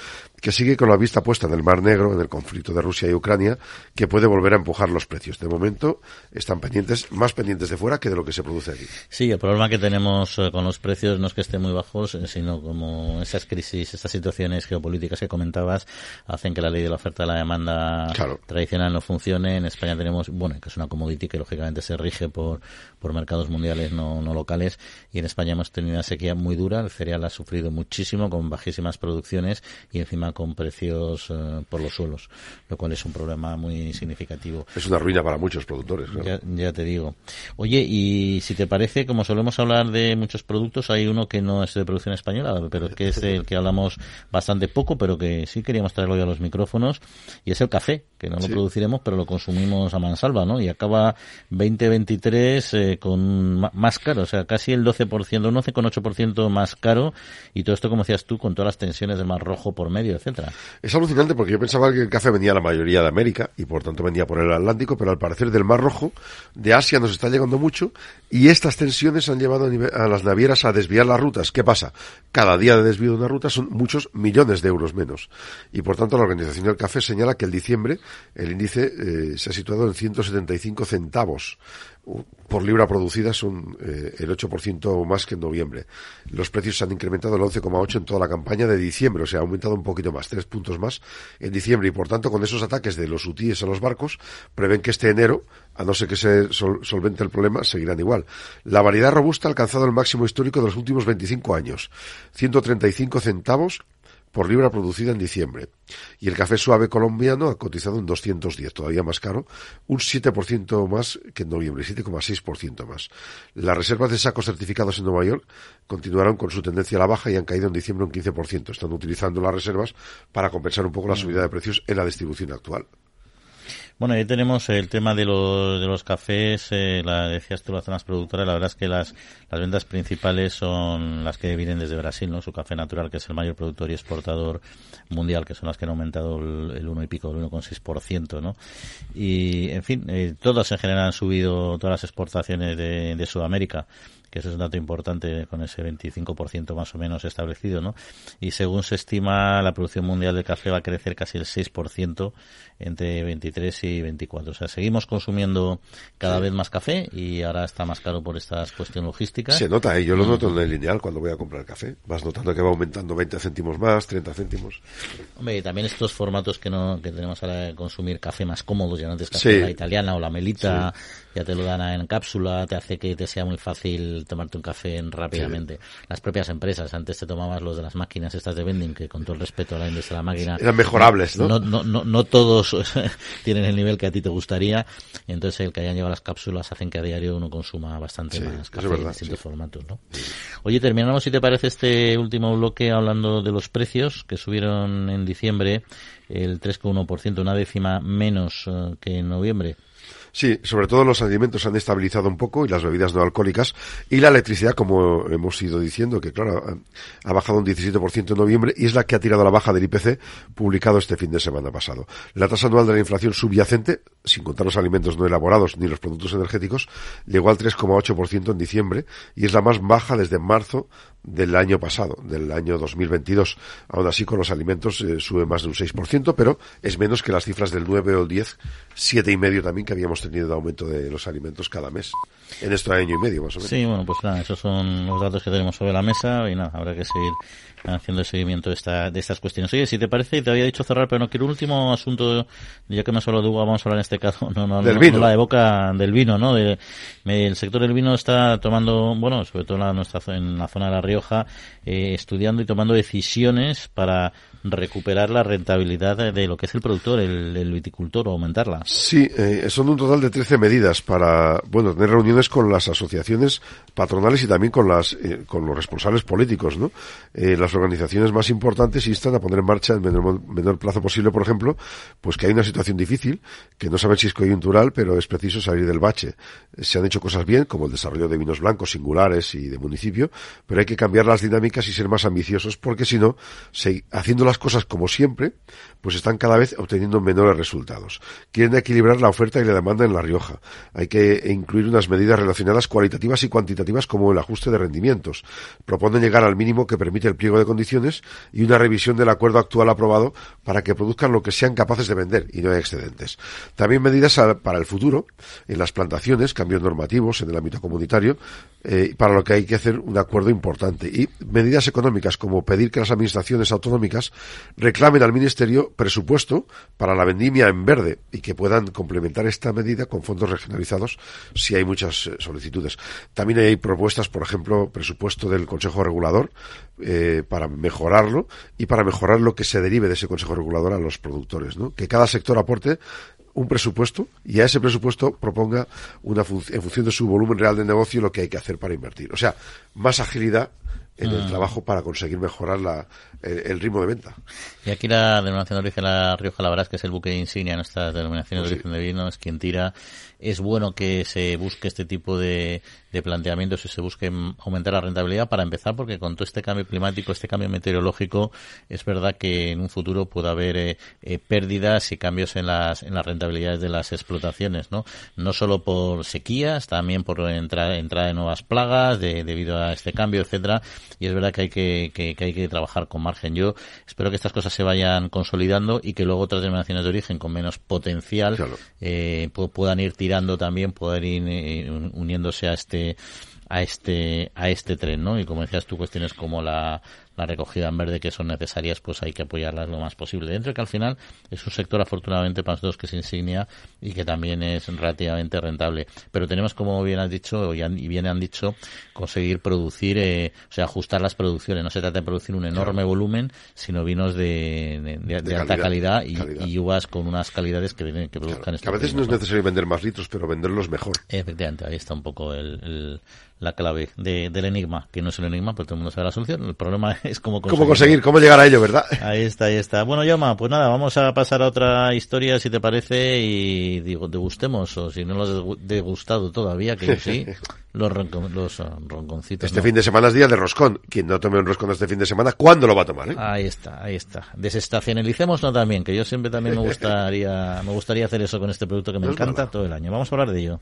que sigue con la vista puesta en el Mar Negro, en el conflicto de Rusia y Ucrania, que puede volver a empujar los precios. De momento están pendientes, más pendientes de fuera que de lo que se produce aquí.
Sí, el problema que tenemos eh, con los precios no es que estén muy bajos, eh, sino como esas crisis, estas situaciones geopolíticas que comentabas hacen que la ley de la oferta y la demanda
Claro.
tradicional no funcione. En España tenemos, bueno, que es una commodity que lógicamente se rige por, por mercados mundiales, no, no locales. Y en España hemos tenido una sequía muy dura. El cereal ha sufrido muchísimo con bajísimas producciones y encima con precios eh, por los suelos, lo cual es un problema muy significativo.
Es una ruina para muchos productores. claro.
Ya, ya te digo. Oye, y si te parece, como solemos hablar de muchos productos, hay uno que no es de producción española, pero que es del que hablamos bastante poco, pero que sí queríamos traerlo hoy a los micrófonos, y es el café, que no lo produciremos, pero lo consumimos a mansalva, ¿no? Y acaba 2023 eh, con más caro, o sea, casi el 12%, un 11,8% más caro, y todo esto, como decías tú, con todas las tensiones del Mar Rojo por medio, etcétera.
Es alucinante porque yo pensaba que el café venía a la mayoría de América y por tanto venía por el Atlántico, pero al parecer del Mar Rojo, de Asia nos está llegando mucho y estas tensiones han llevado a las navieras a desviar las rutas. ¿Qué pasa? Cada día de desvío de una ruta son muchos millones de euros menos. Y por tanto la Organización del Café señala que el diciembre el índice eh, se ha situado en 175 centavos por libra producida son eh, el 8% más que en noviembre. Los precios se han incrementado el 11,8 en toda la campaña de diciembre, o sea, ha aumentado un poquito más, tres puntos más en diciembre y por tanto con esos ataques de los UTIs a los barcos prevén que este enero, a no ser que se sol- solvente el problema, seguirán igual. La variedad robusta ha alcanzado el máximo histórico de los últimos 25 años, 135 centavos por libra producida en diciembre. Y el café suave colombiano ha cotizado en 210, todavía más caro, un 7% más que en noviembre, 7,6% más. Las reservas de sacos certificados en Nueva York continuaron con su tendencia a la baja y han caído en diciembre un 15%. Están utilizando las reservas para compensar un poco la subida de precios en la distribución actual.
Bueno, ahí tenemos el tema de los, de los cafés, eh, la decías tú las zonas productoras, la verdad es que las, las ventas principales son las que vienen desde Brasil, ¿no? Su café natural, que es el mayor productor y exportador mundial, que son las que han aumentado el, el 1 y pico, el 1,6%, ¿no? Y, en fin, eh, todas en general han subido, todas las exportaciones de, de Sudamérica, que ese es un dato importante con ese 25% más o menos establecido, ¿no? Y según se estima, la producción mundial de café va a crecer casi el 6% entre 23 y 24. O sea, seguimos consumiendo cada vez más café y ahora está más caro por estas cuestiones logísticas.
Se nota, ¿eh? yo lo noto en el lineal cuando voy a comprar café. Vas notando que va aumentando 20 céntimos más, 30 céntimos.
Hombre, y también estos formatos que no que tenemos ahora de consumir café más cómodos, ya no antes café
Sí.
la italiana o la melita, ya te lo dan en cápsula, te hace que te sea muy fácil tomarte un café rápidamente. Las propias empresas, antes te tomabas los de las máquinas estas de vending, que con todo el respeto a la industria de la máquina...
Eran mejorables, ¿no?
No, no, no, todos tienen el nivel que a ti te gustaría, entonces el que hayan llevado las cápsulas hacen que a diario uno consuma bastante más café en distintos formatos, ¿no? Oye, terminamos, si te parece, este último bloque hablando de los precios que subieron en diciembre el 3,1%, una décima menos eh, que en noviembre.
Sí, sobre todo los alimentos han estabilizado un poco y las bebidas no alcohólicas y la electricidad, como hemos ido diciendo, que claro, ha bajado un 17% en noviembre y es la que ha tirado la baja del IPC publicado este fin de semana pasado. La tasa anual de la inflación subyacente, sin contar los alimentos no elaborados ni los productos energéticos, llegó al 3,8% en diciembre y es la más baja desde marzo del año pasado, del año 2022. Aún así, con los alimentos eh, sube más de un 6%, pero es menos que las cifras del 9 o el 10, siete y medio también que habíamos tenido de aumento de los alimentos cada mes. En este año y medio, más o menos.
Sí, bueno, pues nada, esos son los datos que tenemos sobre la mesa y nada, habrá que seguir haciendo el seguimiento de, esta, de estas cuestiones. Oye, si te parece, te había dicho cerrar, pero no quiero un último asunto, ya que me hablado de vamos a hablar en este caso, no, no,
del
la de boca del vino, ¿no? De, el sector del vino está tomando, bueno, sobre todo la, nuestra, en la zona de La Rioja, eh, estudiando y tomando decisiones para recuperar la rentabilidad de lo que es el productor, el, viticultor, o aumentarla.
Sí, eh, son un total de 13 medidas para, bueno, tener reuniones con las asociaciones patronales y también con las, eh, con los responsables políticos, ¿no? Eh, las organizaciones más importantes instan a poner en marcha en menor, menor plazo posible, por ejemplo, pues que hay una situación difícil, que no saben si es coyuntural, pero es preciso salir del bache. Se han hecho cosas bien, como el desarrollo de vinos blancos singulares y de municipio, pero hay que cambiar las dinámicas y ser más ambiciosos, porque si no, haciendo las cosas como siempre, pues están cada vez obteniendo menores resultados. Quieren equilibrar la oferta y la demanda en La Rioja. Hay que incluir unas medidas relacionadas cualitativas y cuantitativas como el ajuste de rendimientos. Proponen llegar al mínimo que permite el pliego de condiciones y una revisión del acuerdo actual aprobado para que produzcan lo que sean capaces de vender y no hay excedentes. También medidas para el futuro en las plantaciones, cambios normativos en el ámbito comunitario, eh, para lo que hay que hacer un acuerdo importante. Y medidas económicas como pedir que las administraciones autonómicas reclamen al Ministerio presupuesto para la vendimia en verde y que puedan complementar esta medida con fondos regionalizados si hay muchas eh, solicitudes. También hay propuestas, por ejemplo, presupuesto del Consejo Regulador eh, para mejorarlo y para mejorar lo que se derive de ese Consejo Regulador a los productores. ¿no? Que cada sector aporte un presupuesto y a ese presupuesto proponga una en función de su volumen real de negocio lo que hay que hacer para invertir. O sea, más agilidad en el mm. trabajo para conseguir mejorar la, el, ritmo de venta.
Y aquí la denominación de origen de La Rioja, la verdad es que es el buque insignia, nuestra denominación de pues origen de vino, es quien tira. Es bueno que se busque este tipo de, de planteamientos y se busque aumentar la rentabilidad para empezar, porque con todo este cambio climático, este cambio meteorológico, es verdad que en un futuro puede haber eh, eh, pérdidas y cambios en las, en las rentabilidades de las explotaciones, ¿no? No solo por sequías, también por entrada, entrada de nuevas plagas, de, debido a este cambio, etcétera y es verdad que hay que, que, hay que trabajar con margen. Yo espero que estas cosas se vayan consolidando y que luego otras denominaciones de origen con menos potencial eh, puedan ir tirando también, puedan ir eh, uniéndose a este a este a este tren, ¿no? Y como decías tú, cuestiones como la, la recogida en verde que son necesarias, pues hay que apoyarlas lo más posible. Dentro de que al final es un sector afortunadamente para nosotros que es insignia y que también es relativamente rentable. Pero tenemos, como bien has dicho y bien han dicho, conseguir producir, eh, o sea, ajustar las producciones. No se trata de producir un enorme volumen, sino vinos de, de, alta calidad, y, uvas con unas calidades que, que produzcan
claro, que a veces no es necesario vender más litros, pero venderlos mejor.
Efectivamente, ahí está un poco el, la clave del enigma, que no es el enigma, pero todo el mundo sabe la solución. El problema es cómo
conseguir. Cómo conseguir, cómo llegar a ello, ¿verdad?
Ahí está, ahí está. Bueno, Yoma, pues nada, vamos a pasar a otra historia, si te parece, y digo, degustemos, o si no lo has degustado todavía, que sí, los, los ah, ronconcitos.
Este fin de semana es día de roscón. Quien no tome un roscón este fin de semana, ¿cuándo lo va a tomar? Eh?
Ahí está, ahí está. Desestacionalicémoslo también, que yo siempre también me gustaría, me gustaría hacer eso con este producto que me encanta todo el año. Vamos a hablar de ello.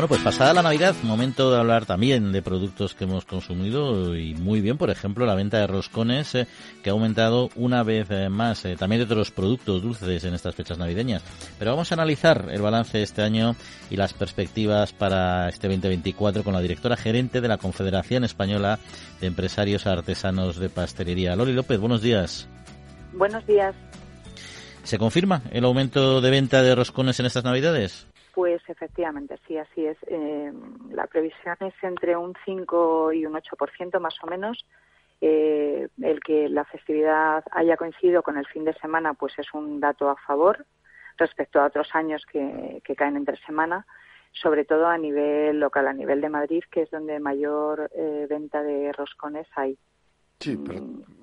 Bueno, pues pasada la Navidad, momento de hablar también de productos que hemos consumido y muy bien, por ejemplo, la venta de roscones eh, que ha aumentado una vez eh, más, eh, también de otros productos dulces en estas fechas navideñas. Pero vamos a analizar el balance de este año y las perspectivas para este 2024 con la directora gerente de la Confederación Española de Empresarios Artesanos de Pastelería, Loli López. Buenos días.
Buenos días.
¿Se confirma el aumento de venta de roscones en estas Navidades?
Pues efectivamente, sí, así es. Eh, la previsión es entre un 5 y un 8% más o menos. Eh, el que la festividad haya coincidido con el fin de semana, pues es un dato a favor respecto a otros años que, caen entre semana, sobre todo a nivel local, a nivel de Madrid, que es donde mayor eh, venta de roscones hay.
Sí,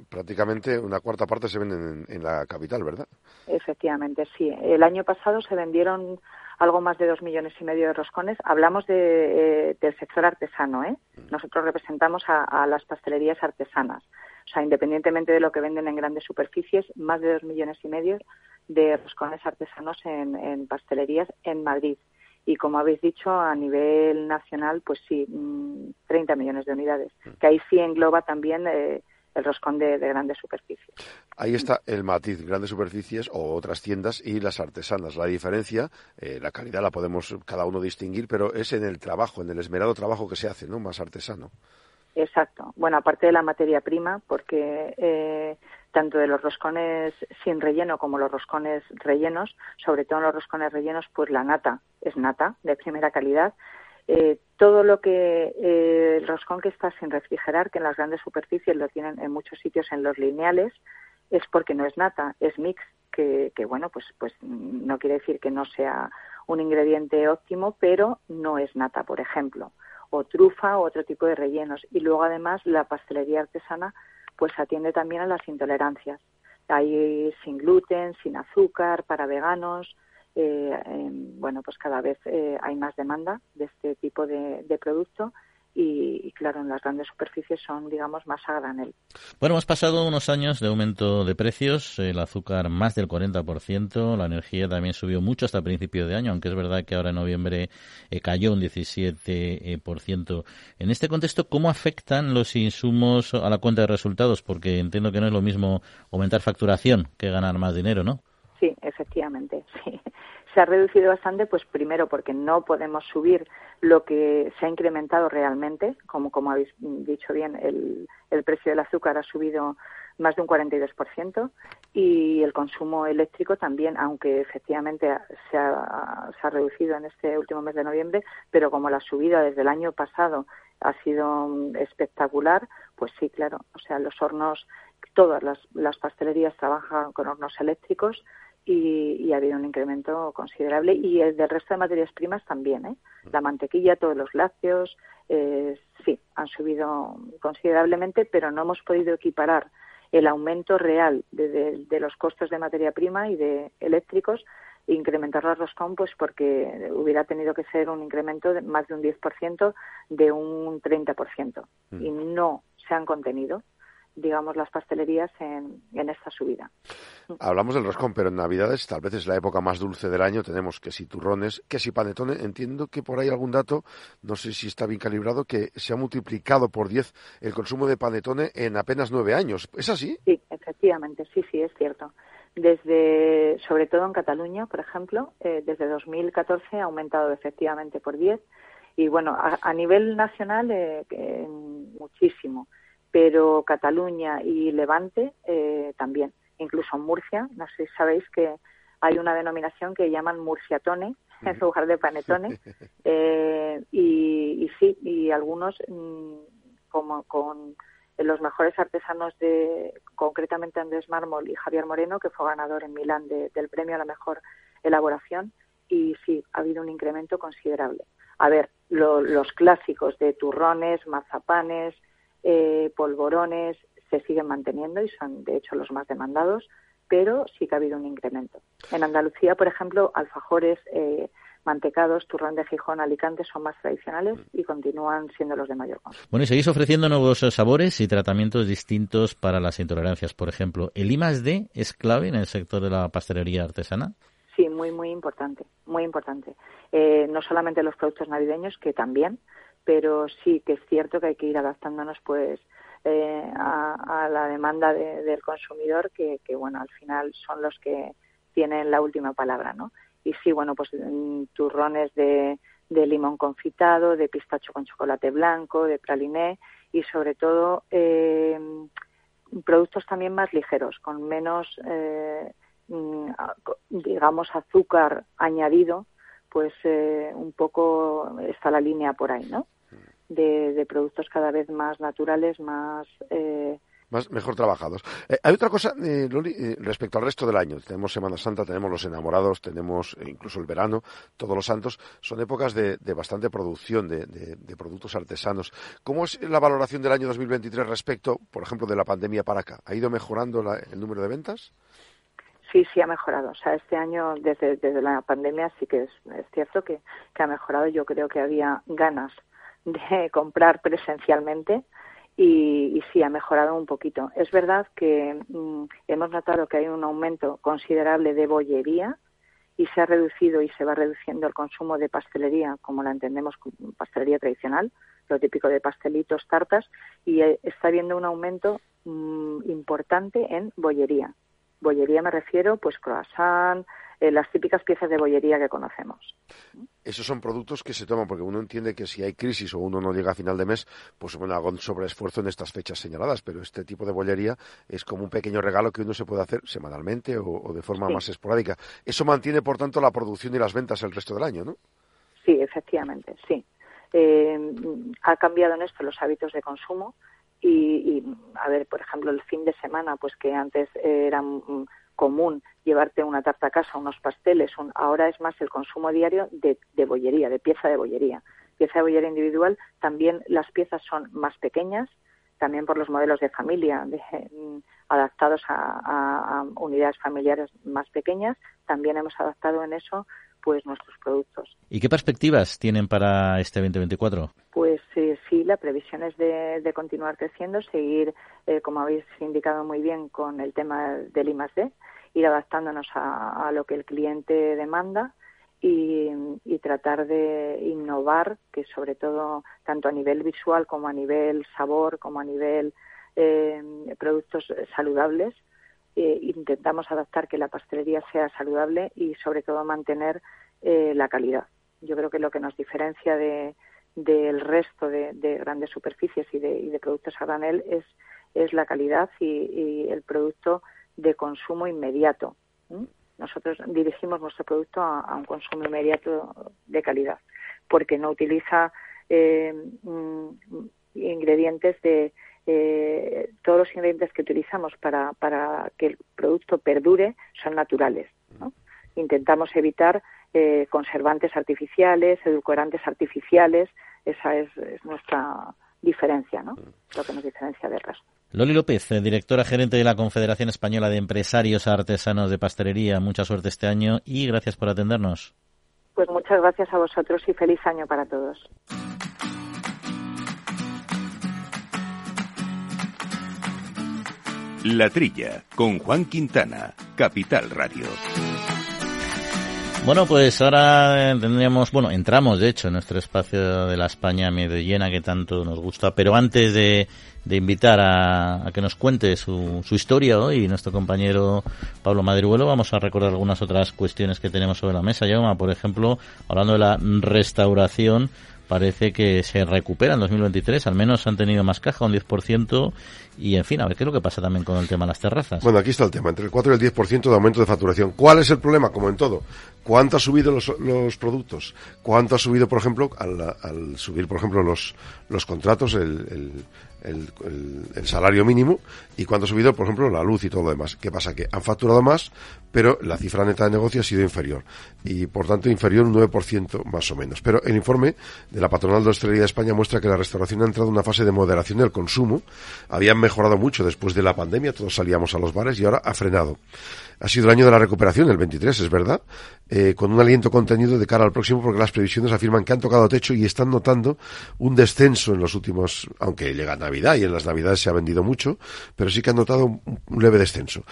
prácticamente una cuarta parte se venden en, la capital, ¿verdad?
Efectivamente, sí. El año pasado se vendieron algo más de dos millones y medio de roscones. Hablamos de, eh, del sector artesano, ¿eh? Mm. Nosotros representamos a, las pastelerías artesanas. O sea, independientemente de lo que venden en grandes superficies, más de dos millones y medio de roscones artesanos en, pastelerías en Madrid. Y como habéis dicho, a nivel nacional, pues sí, 30 mm, millones de unidades, que ahí sí engloba también eh, el roscón de, grandes superficies.
Ahí está el matiz, grandes superficies o otras tiendas y las artesanas. La diferencia, eh, la calidad la podemos cada uno distinguir, pero es en el trabajo, en el esmerado trabajo que se hace, ¿no? Más artesano.
Exacto. Bueno, aparte de la materia prima, porque eh, tanto de los roscones sin relleno como los roscones rellenos, sobre todo en los roscones rellenos, pues la nata es nata de primera calidad eh, todo lo que eh, el roscón que está sin refrigerar, que en las grandes superficies lo tienen en muchos sitios en los lineales, es porque no es nata, es mix, que, bueno, pues, pues no quiere decir que no sea un ingrediente óptimo, pero no es nata, por ejemplo, o trufa o otro tipo de rellenos. Y luego además la pastelería artesana pues atiende también a las intolerancias. Hay sin gluten, sin azúcar, para veganos, eh, bueno, pues cada vez eh, hay más demanda de este tipo de, producto y, claro, en las grandes superficies son, digamos, más a granel.
Bueno, hemos pasado unos años de aumento de precios, el azúcar más del 40%, la energía también subió mucho hasta principio de año, aunque es verdad que ahora en noviembre eh, cayó un 17%. En este contexto, ¿cómo afectan los insumos a la cuenta de resultados? Porque entiendo que no es lo mismo aumentar facturación que ganar más dinero, ¿no?
Sí, efectivamente, sí. Se ha reducido bastante, pues primero porque no podemos subir lo que se ha incrementado realmente, como, como habéis dicho bien, el, el precio del azúcar ha subido más de un 42% y el consumo eléctrico también, aunque efectivamente se ha, se ha reducido en este último mes de noviembre, pero como la subida desde el año pasado ha sido espectacular, pues sí, claro, o sea, los hornos, todas las, las pastelerías trabajan con hornos eléctricos, y, ha habido un incremento considerable y el del resto de materias primas también. ¿eh? La mantequilla, todos los lácteos, eh, sí, han subido considerablemente, pero no hemos podido equiparar el aumento real de, los costos de materia prima y de eléctricos e incrementarlo a roscón, pues porque hubiera tenido que ser un incremento de más de un 10% de un 30%. Mm. Y no se han contenido digamos, las pastelerías en, en, esta subida.
Hablamos del roscón, pero en Navidades tal vez es la época más dulce del año. Tenemos que si turrones, que si panetones. Entiendo que por ahí algún dato, no sé si está bien calibrado, que se ha multiplicado por 10 el consumo de panetone en apenas nueve años. ¿Es así?
Sí, efectivamente, sí, sí, es cierto. Desde, sobre todo en Cataluña, por ejemplo, eh, desde 2014 ha aumentado efectivamente por 10 y bueno, a, nivel nacional eh, muchísimo pero Cataluña y Levante eh, también, incluso Murcia, no sé si sabéis que hay una denominación que llaman murciatone en lugar de panetone eh, y, sí, y algunos mm, como con los mejores artesanos de concretamente Andrés Mármol y Javier Moreno que fue ganador en Milán del premio a la mejor elaboración. Y sí, ha habido un incremento considerable. A ver, los clásicos de turrones, mazapanes, eh, polvorones se siguen manteniendo y son de hecho los más demandados, pero sí que ha habido un incremento. En Andalucía, por ejemplo, alfajores, eh, mantecados, turrón de Gijón, Alicante son más tradicionales y continúan siendo los de mayor consumo.
Bueno, y seguís ofreciendo nuevos sabores y tratamientos distintos para las intolerancias. Por ejemplo, ¿el I D es clave en el sector de la pastelería artesana?
Sí, muy, muy importante, muy importante. Eh, no solamente los productos navideños, que también, pero sí que es cierto que hay que ir adaptándonos pues eh, a, la demanda del consumidor que, bueno al final son los que tienen la última palabra no y sí bueno pues mm, turrones de, limón confitado de pistacho con chocolate blanco de praliné y sobre todo eh, productos también más ligeros con menos eh, mm, digamos, azúcar añadido, pues eh, un poco está la línea por ahí, ¿no? De, productos cada vez más naturales, más eh,
más mejor trabajados. Eh, hay otra cosa, eh, Loli, eh, respecto al resto del año. Tenemos Semana Santa, tenemos los enamorados, tenemos incluso el verano, todos los santos. Son épocas de, bastante producción de, productos artesanos. ¿Cómo es la valoración del año 2023 respecto, por ejemplo, de la pandemia para acá? ¿Ha ido mejorando el número de ventas?
Sí, sí ha mejorado. O sea, este año, desde, desde la pandemia, sí que es, es cierto que, que ha mejorado. Yo creo que había ganas de comprar presencialmente y, sí ha mejorado un poquito. Es verdad que mm, hemos notado que hay un aumento considerable de bollería y se ha reducido y se va reduciendo el consumo de pastelería, como la entendemos, pastelería tradicional, lo típico de pastelitos, tartas, y eh, está habiendo un aumento mm, importante en bollería. Bollería me refiero, pues croissant, eh, las típicas piezas de bollería que conocemos.
Esos son productos que se toman porque uno entiende que si hay crisis o uno no llega a final de mes, pues bueno, hago un sobreesfuerzo en estas fechas señaladas, pero este tipo de bollería es como un pequeño regalo que uno se puede hacer semanalmente o, de forma más esporádica. Eso mantiene, por tanto, la producción y las ventas el resto del año, ¿no?
Sí, efectivamente, sí. Eh, ha cambiado en esto los hábitos de consumo y, a ver, por ejemplo, el fin de semana, pues que antes eran común llevarte una tarta a casa, unos pasteles, ahora es más el consumo diario de, bollería, de pieza de bollería. Pieza de bollería individual, también las piezas son más pequeñas, también por los modelos de familia mm, adaptados a, unidades familiares más pequeñas, también hemos adaptado en eso pues nuestros productos.
¿Y qué perspectivas tienen para este 2024?
Pues eh, sí, la previsión es de, continuar creciendo, seguir, eh, como habéis indicado muy bien, con el tema del I+D, ir adaptándonos a, lo que el cliente demanda y, tratar de innovar, que sobre todo tanto a nivel visual como a nivel sabor, como a nivel eh, productos saludables, eh, intentamos adaptar que la pastelería sea saludable y sobre todo mantener eh, la calidad. Yo creo que lo que nos diferencia de, del resto de, grandes superficies y de, productos a granel es, es la calidad y el producto de consumo inmediato. Nosotros dirigimos nuestro producto a, un consumo inmediato de calidad, porque no utiliza eh, mm, ingredientes de eh, todos los ingredientes que utilizamos para, para que el producto perdure son naturales. Intentamos evitar eh, conservantes artificiales, edulcorantes artificiales. Esa es, es nuestra diferencia, ¿no? Lo que nos diferencia del resto.
Loli López, eh, directora gerente de la Confederación Española de Empresarios Artesanos de Pastelería. Mucha suerte este año y gracias por atendernos.
Pues muchas gracias a vosotros y feliz año para todos.
La Trilla, con Juan Quintana, Capital Radio.
Bueno, pues ahora tendríamos, bueno, entramos de hecho en nuestro espacio de la España medio llena que tanto nos gusta, pero antes de, invitar a, que nos cuente su, su historia hoy nuestro compañero Pablo Madribuelo, vamos a recordar algunas otras cuestiones que tenemos sobre la mesa. Llama, por ejemplo, hablando de la restauración, parece que se recupera en 2023, al menos han tenido más caja, un 10%, y en fin, a ver qué es lo que pasa también con el tema de las terrazas.
Bueno, aquí está el tema, entre el 4 y el 10% de aumento de facturación. ¿Cuál es el problema? Como en todo, ¿cuánto ha subido los, los productos? ¿Cuánto ha subido, por ejemplo, al, al subir, por ejemplo, los, los contratos, el, el, el, salario mínimo y cuánto ha subido, por ejemplo, la luz y todo lo demás. ¿Qué pasa? Que han facturado más, pero la cifra neta de negocio ha sido inferior y, por tanto, inferior un 9% más o menos. Pero el informe de la patronal de hostelería de España muestra que la restauración ha entrado en una fase de moderación del consumo. Habían mejorado mucho después de la pandemia, todos salíamos a los bares y ahora ha frenado ha sido el año de la recuperación, el 23, es verdad, eh, con un aliento contenido de cara al próximo porque las previsiones afirman que han tocado techo y están notando un descenso en los últimos, aunque llega Navidad y en las Navidades se ha vendido mucho, pero sí que han notado un, leve descenso.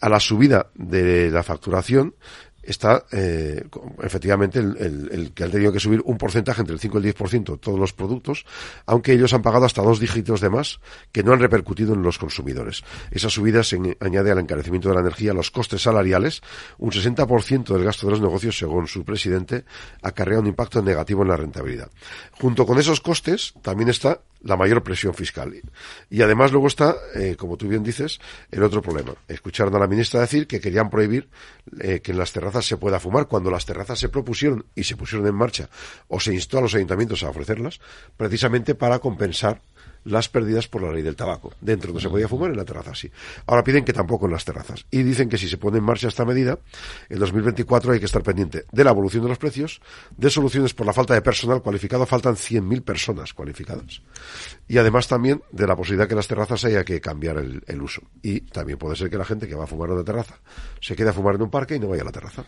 A la subida de la facturación está eh, efectivamente el, que han tenido que subir un porcentaje entre el 5 y el 10% todos los productos, aunque ellos han pagado hasta dos dígitos de más que no han repercutido en los consumidores. Esa subida se añade al encarecimiento de la energía, los costes salariales, un 60% del gasto de los negocios, según su presidente, acarrea un impacto negativo en la rentabilidad. Junto con esos costes también está la mayor presión fiscal. Y además luego está, eh, como tú bien dices, el otro problema. Escucharon a la ministra decir que querían prohibir eh, que en las terrazas se pueda fumar. Cuando las terrazas se propusieron y se pusieron en marcha o se instó a los ayuntamientos a ofrecerlas, precisamente para compensar las pérdidas por la ley del tabaco. Dentro no se podía fumar, en la terraza sí. Ahora piden que tampoco en las terrazas. Y dicen que si se pone en marcha esta medida, en 2024 hay que estar pendiente de la evolución de los precios, de soluciones por la falta de personal cualificado, faltan 100.000 personas cualificadas. Y además también de la posibilidad que en las terrazas haya que cambiar el, uso. Y también puede ser que la gente que va a fumar en una terraza se quede a fumar en un parque y no vaya a la terraza.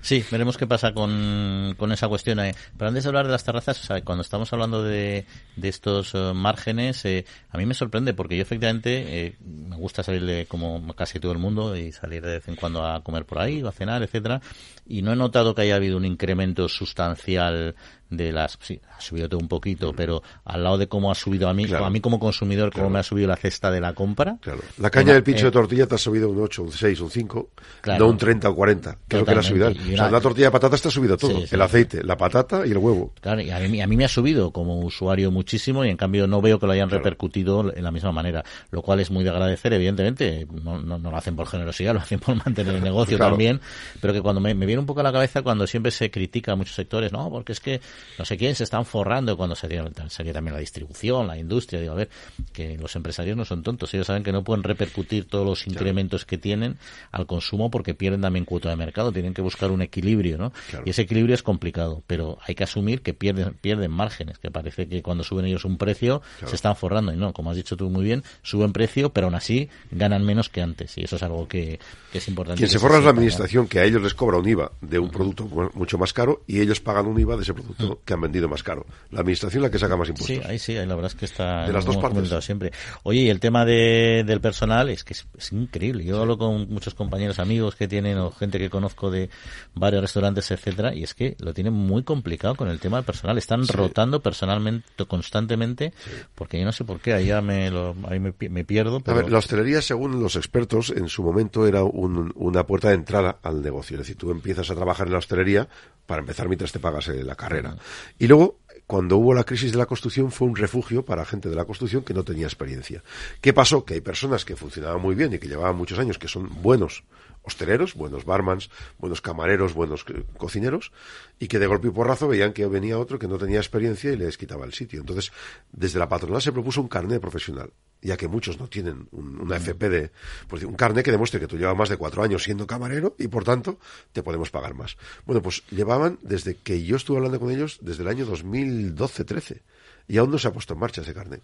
Sí, veremos qué pasa con, con esa cuestión. Eh. Pero antes de hablar de las terrazas, cuando estamos hablando de, de estos eh, márgenes, eh, a mí me sorprende porque yo efectivamente eh, me gusta salir de como casi todo el mundo y salir de vez en cuando a comer por ahí o a cenar, etcétera, y no he notado que haya habido un incremento sustancial de las sí ha subido todo un poquito pero al lado de cómo ha subido a mí a mí como consumidor cómo me ha subido la cesta de la compra.
Claro. la caña del pincho de tortilla te ha subido un 8 un 6 un 5 no un 30 o 40 que es lo que la ha subido o sea, la tortilla de patata te ha subido todo. El aceite la patata y el huevo.
Claro y a mí, a mí me ha subido como usuario muchísimo y en cambio no veo que lo hayan repercutido en la misma manera lo cual es muy de agradecer evidentemente. No, no, lo hacen por generosidad lo hacen por mantener el negocio también pero que cuando me, me viene un poco a la cabeza cuando siempre se critica a muchos sectores no porque es que no sé quién se están forrando cuando sería, sería también la distribución, la industria. Digo, a ver, que los empresarios no son tontos. Ellos saben que no pueden repercutir todos los incrementos que tienen al consumo porque pierden también cuota de mercado. Tienen que buscar un equilibrio, ¿no? Y ese equilibrio es complicado, pero hay que asumir que pierden, pierden márgenes, que parece que cuando suben ellos un precio se están forrando. Y no, como has dicho tú muy bien, suben precio, pero aún así ganan menos que antes. Y eso es algo que, es importante.
Quien se forra es la administración, que a ellos les cobra un IVA de un producto mucho más caro y ellos pagan un IVA de ese producto que han vendido más caro. La administración la que saca más impuestos.
Sí, ahí sí, la verdad es que está...
De las dos partes.
Siempre. Oye, y el tema de, del personal es que es, increíble. Yo hablo con muchos compañeros, amigos que tienen o gente que conozco de varios restaurantes, etcétera, y es que lo tienen muy complicado con el tema del personal. Están rotando personalmente constantemente, porque yo no sé por qué, ahí ya me, lo, ahí me, pierdo.
A ver, la hostelería, según los expertos, en su momento era una puerta de entrada al negocio. Es decir, tú empiezas a trabajar en la hostelería para empezar mientras te pagas eh, la carrera. Y luego, cuando hubo la crisis de la construcción, fue un refugio para gente de la construcción que no tenía experiencia. ¿Qué pasó? Que hay personas que funcionaban muy bien y que llevaban muchos años, que son buenos hosteleros, buenos barmans, buenos camareros, buenos cocineros, y que de golpe y porrazo veían que venía otro que no tenía experiencia y les quitaba el sitio. Entonces, desde la patronal se propuso un carnet profesional, ya que muchos no tienen una FP de, pues, un carnet que demuestre que tú llevas más de cuatro años siendo camarero y por tanto te podemos pagar más. Bueno, pues llevaban desde que yo estuve hablando con ellos desde el año 2012-13 y aún no se ha puesto en marcha ese carnet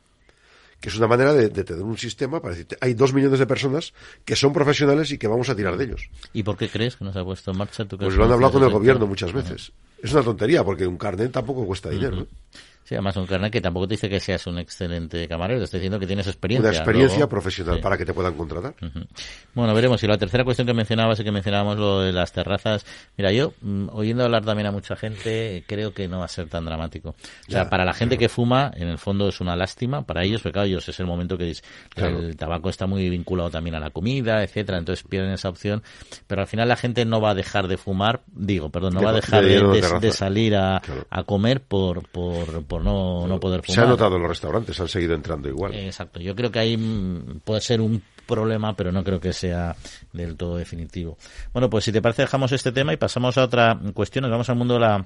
que es una manera de, tener un sistema para decirte, hay dos millones de personas que son profesionales y que vamos a tirar de ellos.
¿Y por qué crees que no se ha puesto en marcha?
pues lo han hablado con el gobierno muchas veces. Es una tontería, porque un carnet tampoco cuesta dinero.
Sí, además un carnet que tampoco te dice que seas un excelente camarero, te está diciendo que tienes experiencia.
Una experiencia profesional para que te puedan contratar.
Bueno, veremos. Y la tercera cuestión que mencionabas y que mencionábamos lo de las terrazas. Mira, yo, mm, oyendo hablar también a mucha gente, creo que no va a ser tan dramático. O sea, para la gente que fuma, en el fondo es una lástima. Para ellos, porque claro, ellos es el momento que el tabaco está muy vinculado también a la comida, etcétera, entonces pierden esa opción. Pero al final la gente no va a dejar de fumar, digo, perdón, no va a dejar de, salir a, a comer por, por, por no, no poder fumar.
Se ha notado en los restaurantes, han seguido entrando igual.
Exacto, yo creo que ahí mm, puede ser un problema, pero no creo que sea del todo definitivo. Bueno, pues si te parece dejamos este tema y pasamos a otra cuestión, nos vamos al mundo de la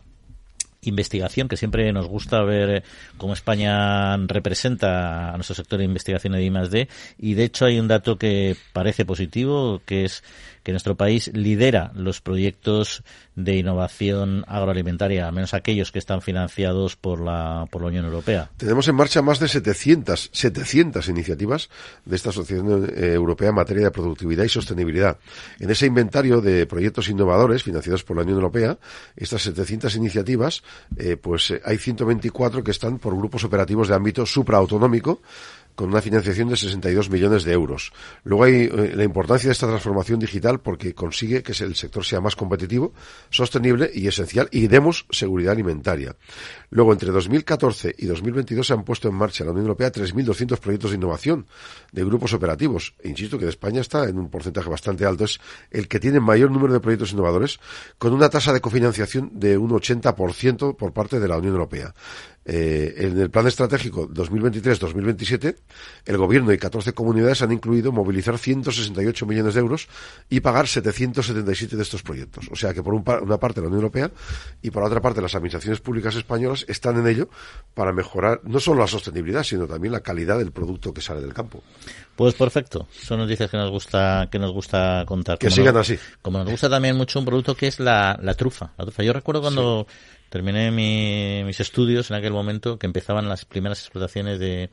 investigación, que siempre nos gusta ver cómo España representa a nuestro sector de investigación de I+D, y de hecho hay un dato que parece positivo, que es que nuestro país lidera los proyectos de innovación agroalimentaria, al menos aquellos que están financiados por la, por la Unión Europea.
Tenemos en marcha más de 700, 700 iniciativas de esta Asociación eh, Europea en materia de productividad y sostenibilidad. En ese inventario de proyectos innovadores financiados por la Unión Europea, estas 700 iniciativas, eh, pues eh, hay 124 que están por grupos operativos de ámbito supraautonómico, con una financiación de 62 millones de euros. Luego hay eh, la importancia de esta transformación digital porque consigue que el sector sea más competitivo, sostenible y esencial y demos seguridad alimentaria. Luego, entre 2014 y 2022 se han puesto en marcha en la Unión Europea 3.200 proyectos de innovación de grupos operativos. E insisto que de España está en un porcentaje bastante alto. Es el que tiene mayor número de proyectos innovadores con una tasa de cofinanciación de un 80% por parte de la Unión Europea. Eh, en el plan estratégico 2023-2027, el Gobierno y 14 comunidades han incluido movilizar 168 millones de euros y pagar 777 de estos proyectos. O sea que por una parte la Unión Europea y por otra parte las administraciones públicas españolas están en ello para mejorar no solo la sostenibilidad, sino también la calidad del producto que sale del campo.
Pues perfecto, son noticias que nos gusta que nos gusta contar.
Que sigan así.
Como nos gusta también mucho un producto que es la, trufa. La trufa. Yo recuerdo cuando terminé mis estudios en aquel momento que empezaban las primeras explotaciones de,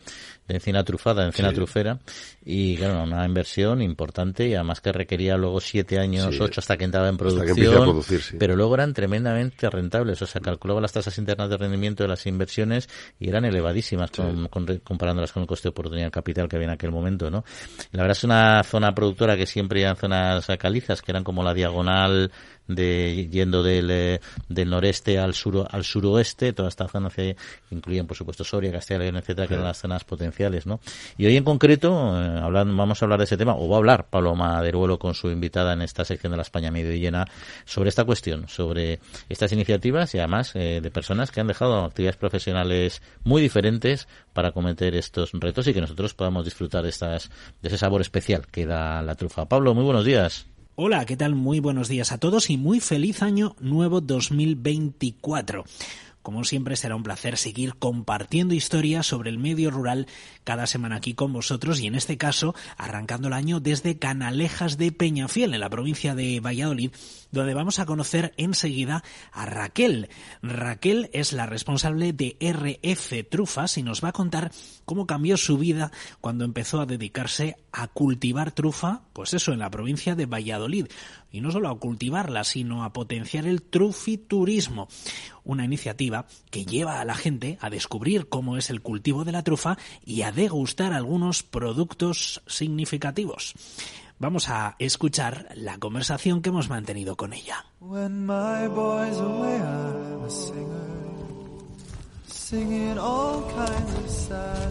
encina trufada, de encina trufera, y claro, una inversión importante y además que requería luego siete años, ocho hasta que entraba en producción, pero luego eran tremendamente rentables, o sea, calculaba las tasas internas de rendimiento de las inversiones y eran elevadísimas comparándolas con el coste de oportunidad del capital que había en aquel momento, ¿no? La verdad es una zona productora que siempre en zonas calizas, que eran como la diagonal de yendo del, eh, del noreste al sur al suroeste, toda esta zona que incluyen por supuesto Soria, Castilla y León, etcétera, que eran las zonas potenciales, ¿no? Y hoy en concreto eh, hablando, vamos a hablar de ese tema, o va a hablar Paloma Deruelo con su invitada en esta sección de la España medio llena sobre esta cuestión, sobre estas iniciativas y además eh, de personas que han dejado actividades profesionales muy diferentes para cometer estos retos y que nosotros podamos disfrutar de estas de ese sabor especial que da la trufa. Pablo, muy buenos días.
Hola, ¿qué tal? Muy buenos días a todos y muy feliz año nuevo 2024. Como siempre será un placer seguir compartiendo historias sobre el medio rural cada semana aquí con vosotros y en este caso arrancando el año desde Canalejas de Peñafiel en la provincia de Valladolid donde vamos a conocer enseguida a Raquel. Raquel es la responsable de RF Trufas y nos va a contar cómo cambió su vida cuando empezó a dedicarse a cultivar trufa, pues eso, en la provincia de Valladolid. Y no solo a cultivarla, sino a potenciar el trufiturismo, una iniciativa que lleva a la gente a descubrir cómo es el cultivo de la trufa y a degustar algunos productos significativos. Vamos a escuchar la conversación que hemos mantenido con ella.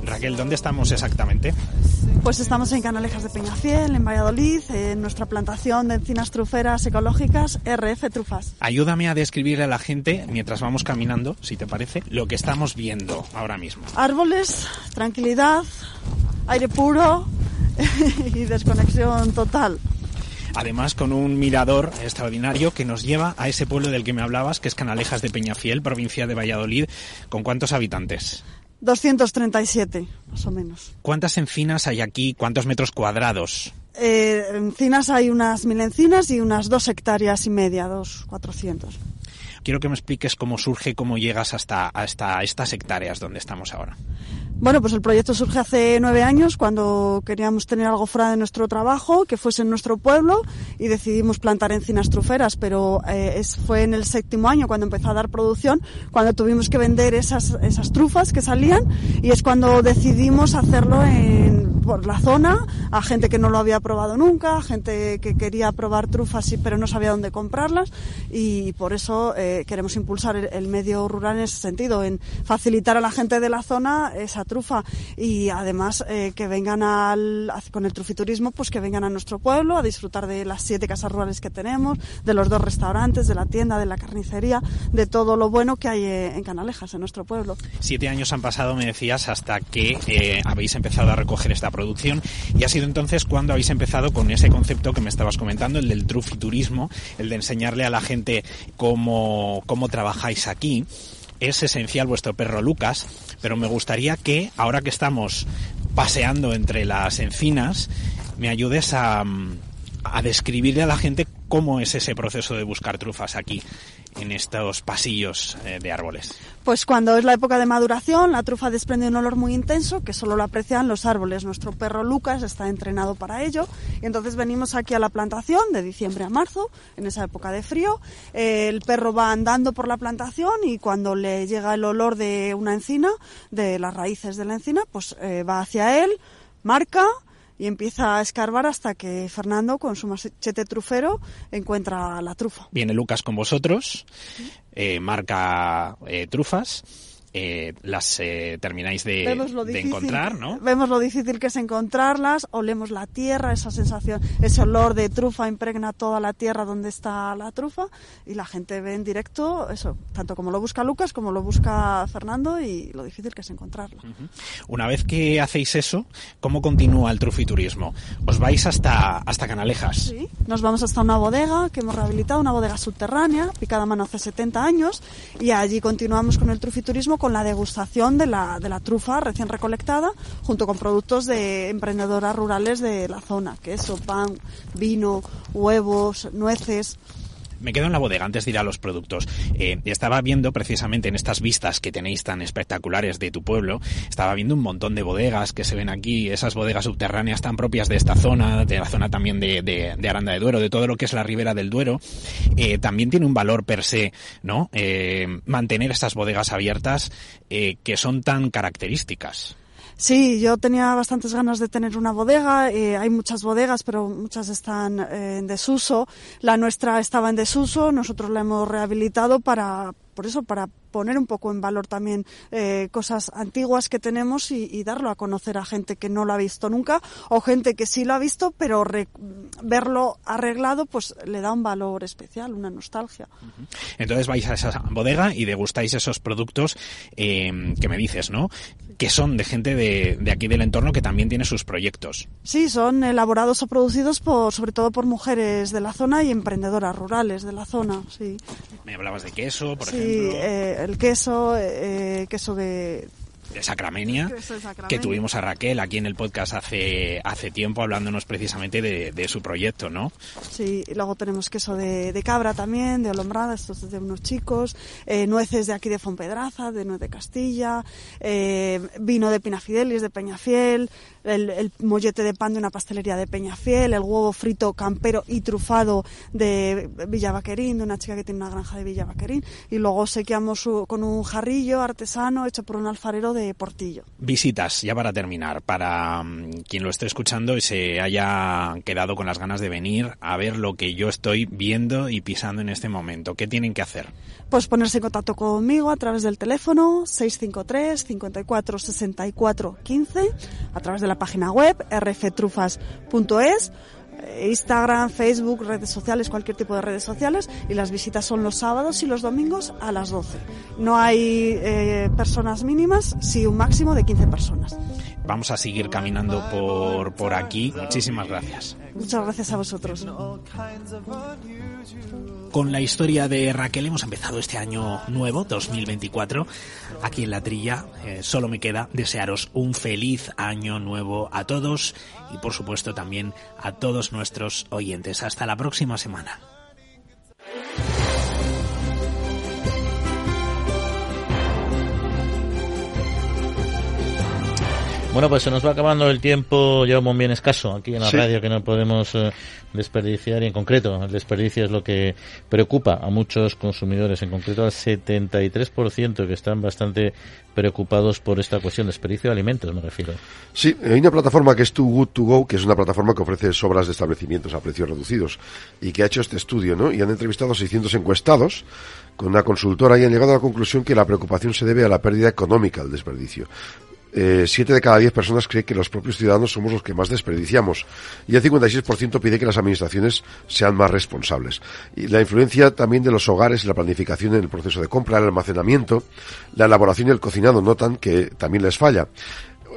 Raquel, ¿dónde estamos exactamente?
Pues estamos en Canalejas de Peñafiel, en Valladolid, en nuestra plantación de encinas truferas ecológicas RF Trufas.
Ayúdame a describirle a la gente, mientras vamos caminando, si te parece, lo que estamos viendo ahora mismo.
Árboles, tranquilidad, aire puro, y desconexión total.
Además, con un mirador extraordinario que nos lleva a ese pueblo del que me hablabas, que es Canalejas de Peñafiel, provincia de Valladolid. ¿Con cuántos habitantes?
237, más o menos.
¿Cuántas encinas hay aquí? ¿Cuántos metros cuadrados?
Eh, encinas hay unas mil encinas y unas dos hectáreas y media, dos, cuatrocientos.
Quiero que me expliques cómo surge, cómo llegas hasta, hasta estas hectáreas donde estamos ahora.
Bueno, pues el proyecto surge hace nueve años cuando queríamos tener algo fuera de nuestro trabajo, que fuese en nuestro pueblo y decidimos plantar encinas truferas, pero eh, fue en el séptimo año cuando empezó a dar producción, cuando tuvimos que vender esas, esas trufas que salían y es cuando decidimos hacerlo por la zona a gente que no lo había probado nunca, gente que quería probar trufas pero no sabía dónde comprarlas y por eso eh, queremos impulsar el, el medio rural en ese sentido, en facilitar a la gente de la zona esa trufa. Y además eh, que vengan al, con el trufiturismo, pues que vengan a nuestro pueblo a disfrutar de las siete casas rurales que tenemos, de los dos restaurantes, de la tienda, de la carnicería, de todo lo bueno que hay eh, en Canalejas, en nuestro pueblo.
Siete años han pasado, me decías, hasta que eh, habéis empezado a recoger esta producción. Y ha sido entonces cuando habéis empezado con ese concepto que me estabas comentando, el del trufiturismo, el de enseñarle a la gente cómo, cómo trabajáis aquí es esencial vuestro perro Lucas, pero me gustaría que, ahora que estamos paseando entre las encinas, me ayudes a, a describirle a la gente cómo es ese proceso de buscar trufas aquí. En estos pasillos eh, de árboles?
Pues cuando es la época de maduración, la trufa desprende un olor muy intenso que solo lo aprecian los árboles. Nuestro perro Lucas está entrenado para ello y entonces venimos aquí a la plantación de diciembre a marzo, en esa época de frío. Eh, el perro va andando por la plantación y cuando le llega el olor de una encina, de las raíces de la encina, pues eh, va hacia él, marca, y empieza a escarbar hasta que Fernando, con su machete trufero, encuentra la trufa.
Viene Lucas con vosotros, eh, marca eh, trufas eh, las eh, termináis de, encontrar, ¿no?
Vemos lo difícil que es encontrarlas, olemos la tierra, esa sensación, ese olor de trufa impregna toda la tierra donde está la trufa y la gente ve en directo eso, tanto como lo busca Lucas como lo busca Fernando y lo difícil que es encontrarla.
Una vez que hacéis eso, ¿cómo continúa el trufiturismo? ¿Os vais hasta, hasta Canalejas?
Sí, nos vamos hasta una bodega que hemos rehabilitado, una bodega subterránea, picada a mano hace 70 años y allí continuamos con el trufiturismo con la degustación de la, de la trufa recién recolectada, junto con productos de emprendedoras rurales de la zona, queso, pan, vino, huevos, nueces
me quedo en la bodega antes de ir a los productos. Eh, estaba viendo precisamente en estas vistas que tenéis tan espectaculares de tu pueblo, estaba viendo un montón de bodegas que se ven aquí, esas bodegas subterráneas tan propias de esta zona, de la zona también de, Aranda de Duero, de todo lo que es la ribera del Duero. Eh, también tiene un valor per se, ¿no? Eh, mantener estas bodegas abiertas que son tan características.
Sí, yo tenía bastantes ganas de tener una bodega. Eh, hay muchas bodegas, pero muchas están eh, en desuso. La nuestra estaba en desuso. Nosotros la hemos rehabilitado para, por eso, para poner un poco en valor también eh, cosas antiguas que tenemos y, darlo a conocer a gente que no lo ha visto nunca o gente que sí lo ha visto, pero verlo arreglado pues le da un valor especial, una nostalgia.
Entonces vais a esa bodega y degustáis esos productos eh, que me dices, ¿no? Que son de gente de, de, aquí del entorno que también tiene sus proyectos.
Sí, son elaborados o producidos por, sobre todo por mujeres de la zona y emprendedoras rurales de la zona, sí.
Me hablabas de queso, por
sí,
ejemplo.
Eh, el queso, eh, queso de
de Sacramenia, que tuvimos a Raquel aquí en el podcast hace, hace tiempo hablándonos precisamente de, su proyecto, ¿no?
Sí, y luego tenemos queso de, cabra también, de olombrada, estos de unos chicos, eh, nueces de aquí de Fonpedraza, de nuez de Castilla, eh, vino de Pinafidelis, de Peñafiel, el, mollete de pan de una pastelería de Peñafiel, el huevo frito campero y trufado de Villavaquerín, de una chica que tiene una granja de Villavaquerín, y luego sequeamos con un jarrillo artesano hecho por un alfarero de Portillo.
Visitas, ya para terminar, para mm, quien lo esté escuchando y se haya quedado con las ganas de venir a ver lo que yo estoy viendo y pisando en este momento, ¿qué tienen que hacer?
Pues ponerse en contacto conmigo a través del teléfono 653 54 64 15, a través de la página web rftrufas.es eh, Instagram, Facebook, redes sociales, cualquier tipo de redes sociales y las visitas son los sábados y los domingos a las 12. No hay eh, personas mínimas, sí un máximo de 15 personas.
Vamos a seguir caminando por, por aquí. Muchísimas gracias.
Muchas gracias a vosotros.
Con la historia de Raquel hemos empezado este año nuevo, 2024, aquí en la trilla. Eh, solo me queda desearos un feliz año nuevo a todos y por supuesto también a todos nuestros oyentes. Hasta la próxima semana.
Bueno, pues se nos va acabando el tiempo ya un bien escaso aquí en la radio que no podemos eh, desperdiciar y en concreto el desperdicio es lo que preocupa a muchos consumidores, en concreto al 73% que están bastante preocupados por esta cuestión de desperdicio de alimentos, me refiero.
Sí, hay una plataforma que es Too Good To Go, que es una plataforma que ofrece sobras de establecimientos a precios reducidos y que ha hecho este estudio, ¿no? Y han entrevistado a 600 encuestados con una consultora y han llegado a la conclusión que la preocupación se debe a la pérdida económica del desperdicio eh, siete de cada diez personas cree que los propios ciudadanos somos los que más desperdiciamos y el 56% pide que las administraciones sean más responsables. Y la influencia también de los hogares la planificación en el proceso de compra, el almacenamiento, la elaboración y el cocinado notan que también les falla.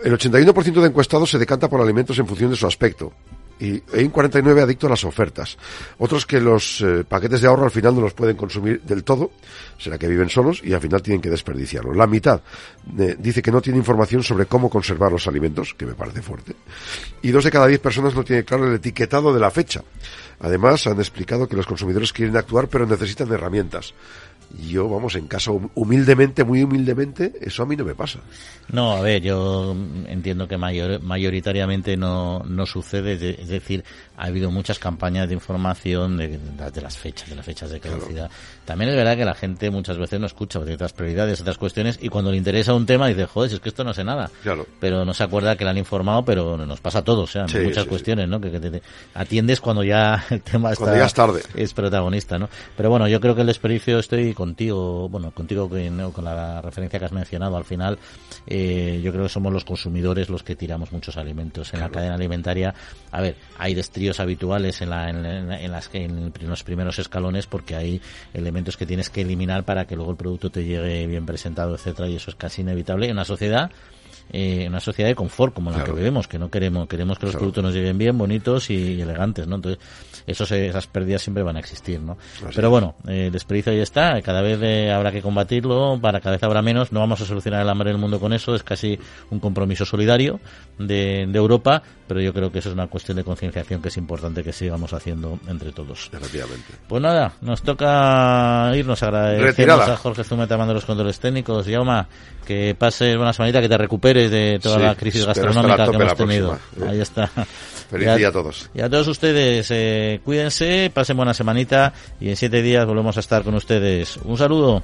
El 81% de encuestados se decanta por alimentos en función de su aspecto. Y hay un 49 adicto a las ofertas. Otros que los eh, paquetes de ahorro al final no los pueden consumir del todo, será que viven solos y al final tienen que desperdiciarlo. La mitad eh, dice que no tiene información sobre cómo conservar los alimentos, que me parece fuerte. Y dos de cada diez personas no tiene claro el etiquetado de la fecha. Además, han explicado que los consumidores quieren actuar pero necesitan herramientas yo, vamos, en casa humildemente, muy humildemente, eso a mí no me pasa.
No, a ver, yo entiendo que mayor, mayoritariamente no, no sucede, es decir, ha habido muchas campañas de información de, de las fechas, de las fechas de caducidad. También es verdad que la gente muchas veces no escucha de otras prioridades, otras cuestiones, y cuando le interesa un tema dice, joder, si es que esto no sé nada.
Claro.
Pero no se acuerda que le han informado, pero nos pasa a todos, ¿eh? muchas cuestiones, ¿no? Que, te, atiendes cuando ya el tema está,
cuando ya es tarde.
Es protagonista, ¿no? Pero bueno, yo creo que el desperdicio estoy contigo, bueno, contigo con la referencia que has mencionado al final, eh, yo creo que somos los consumidores los que tiramos muchos alimentos en la cadena alimentaria. A ver, hay destríos habituales en, la, en, las que en los primeros escalones porque hay elementos que tienes que eliminar para que luego el producto te llegue bien presentado, etcétera, y eso es casi inevitable en una sociedad eh, una sociedad de confort como la que vivimos, que no queremos, queremos que los productos nos lleguen bien, bonitos y, elegantes, ¿no? Entonces, esos, esas pérdidas siempre van a existir, ¿no? Pero bueno, eh, el desperdicio ahí está, cada vez eh, habrá que combatirlo, para cada vez habrá menos, no vamos a solucionar el hambre del mundo con eso, es casi un compromiso solidario de, de Europa, pero yo creo que eso es una cuestión de concienciación que es importante que sigamos haciendo entre todos.
Efectivamente.
Pues nada, nos toca irnos, agradecemos a Jorge Zumeta mando los controles técnicos, Yauma, que pases una semanita, que te recuperes de toda la crisis gastronómica que hemos tenido. Ahí está.
Feliz día a todos.
Y a todos ustedes, eh, cuídense, pasen buena semanita y en siete días volvemos a estar con ustedes. Un saludo.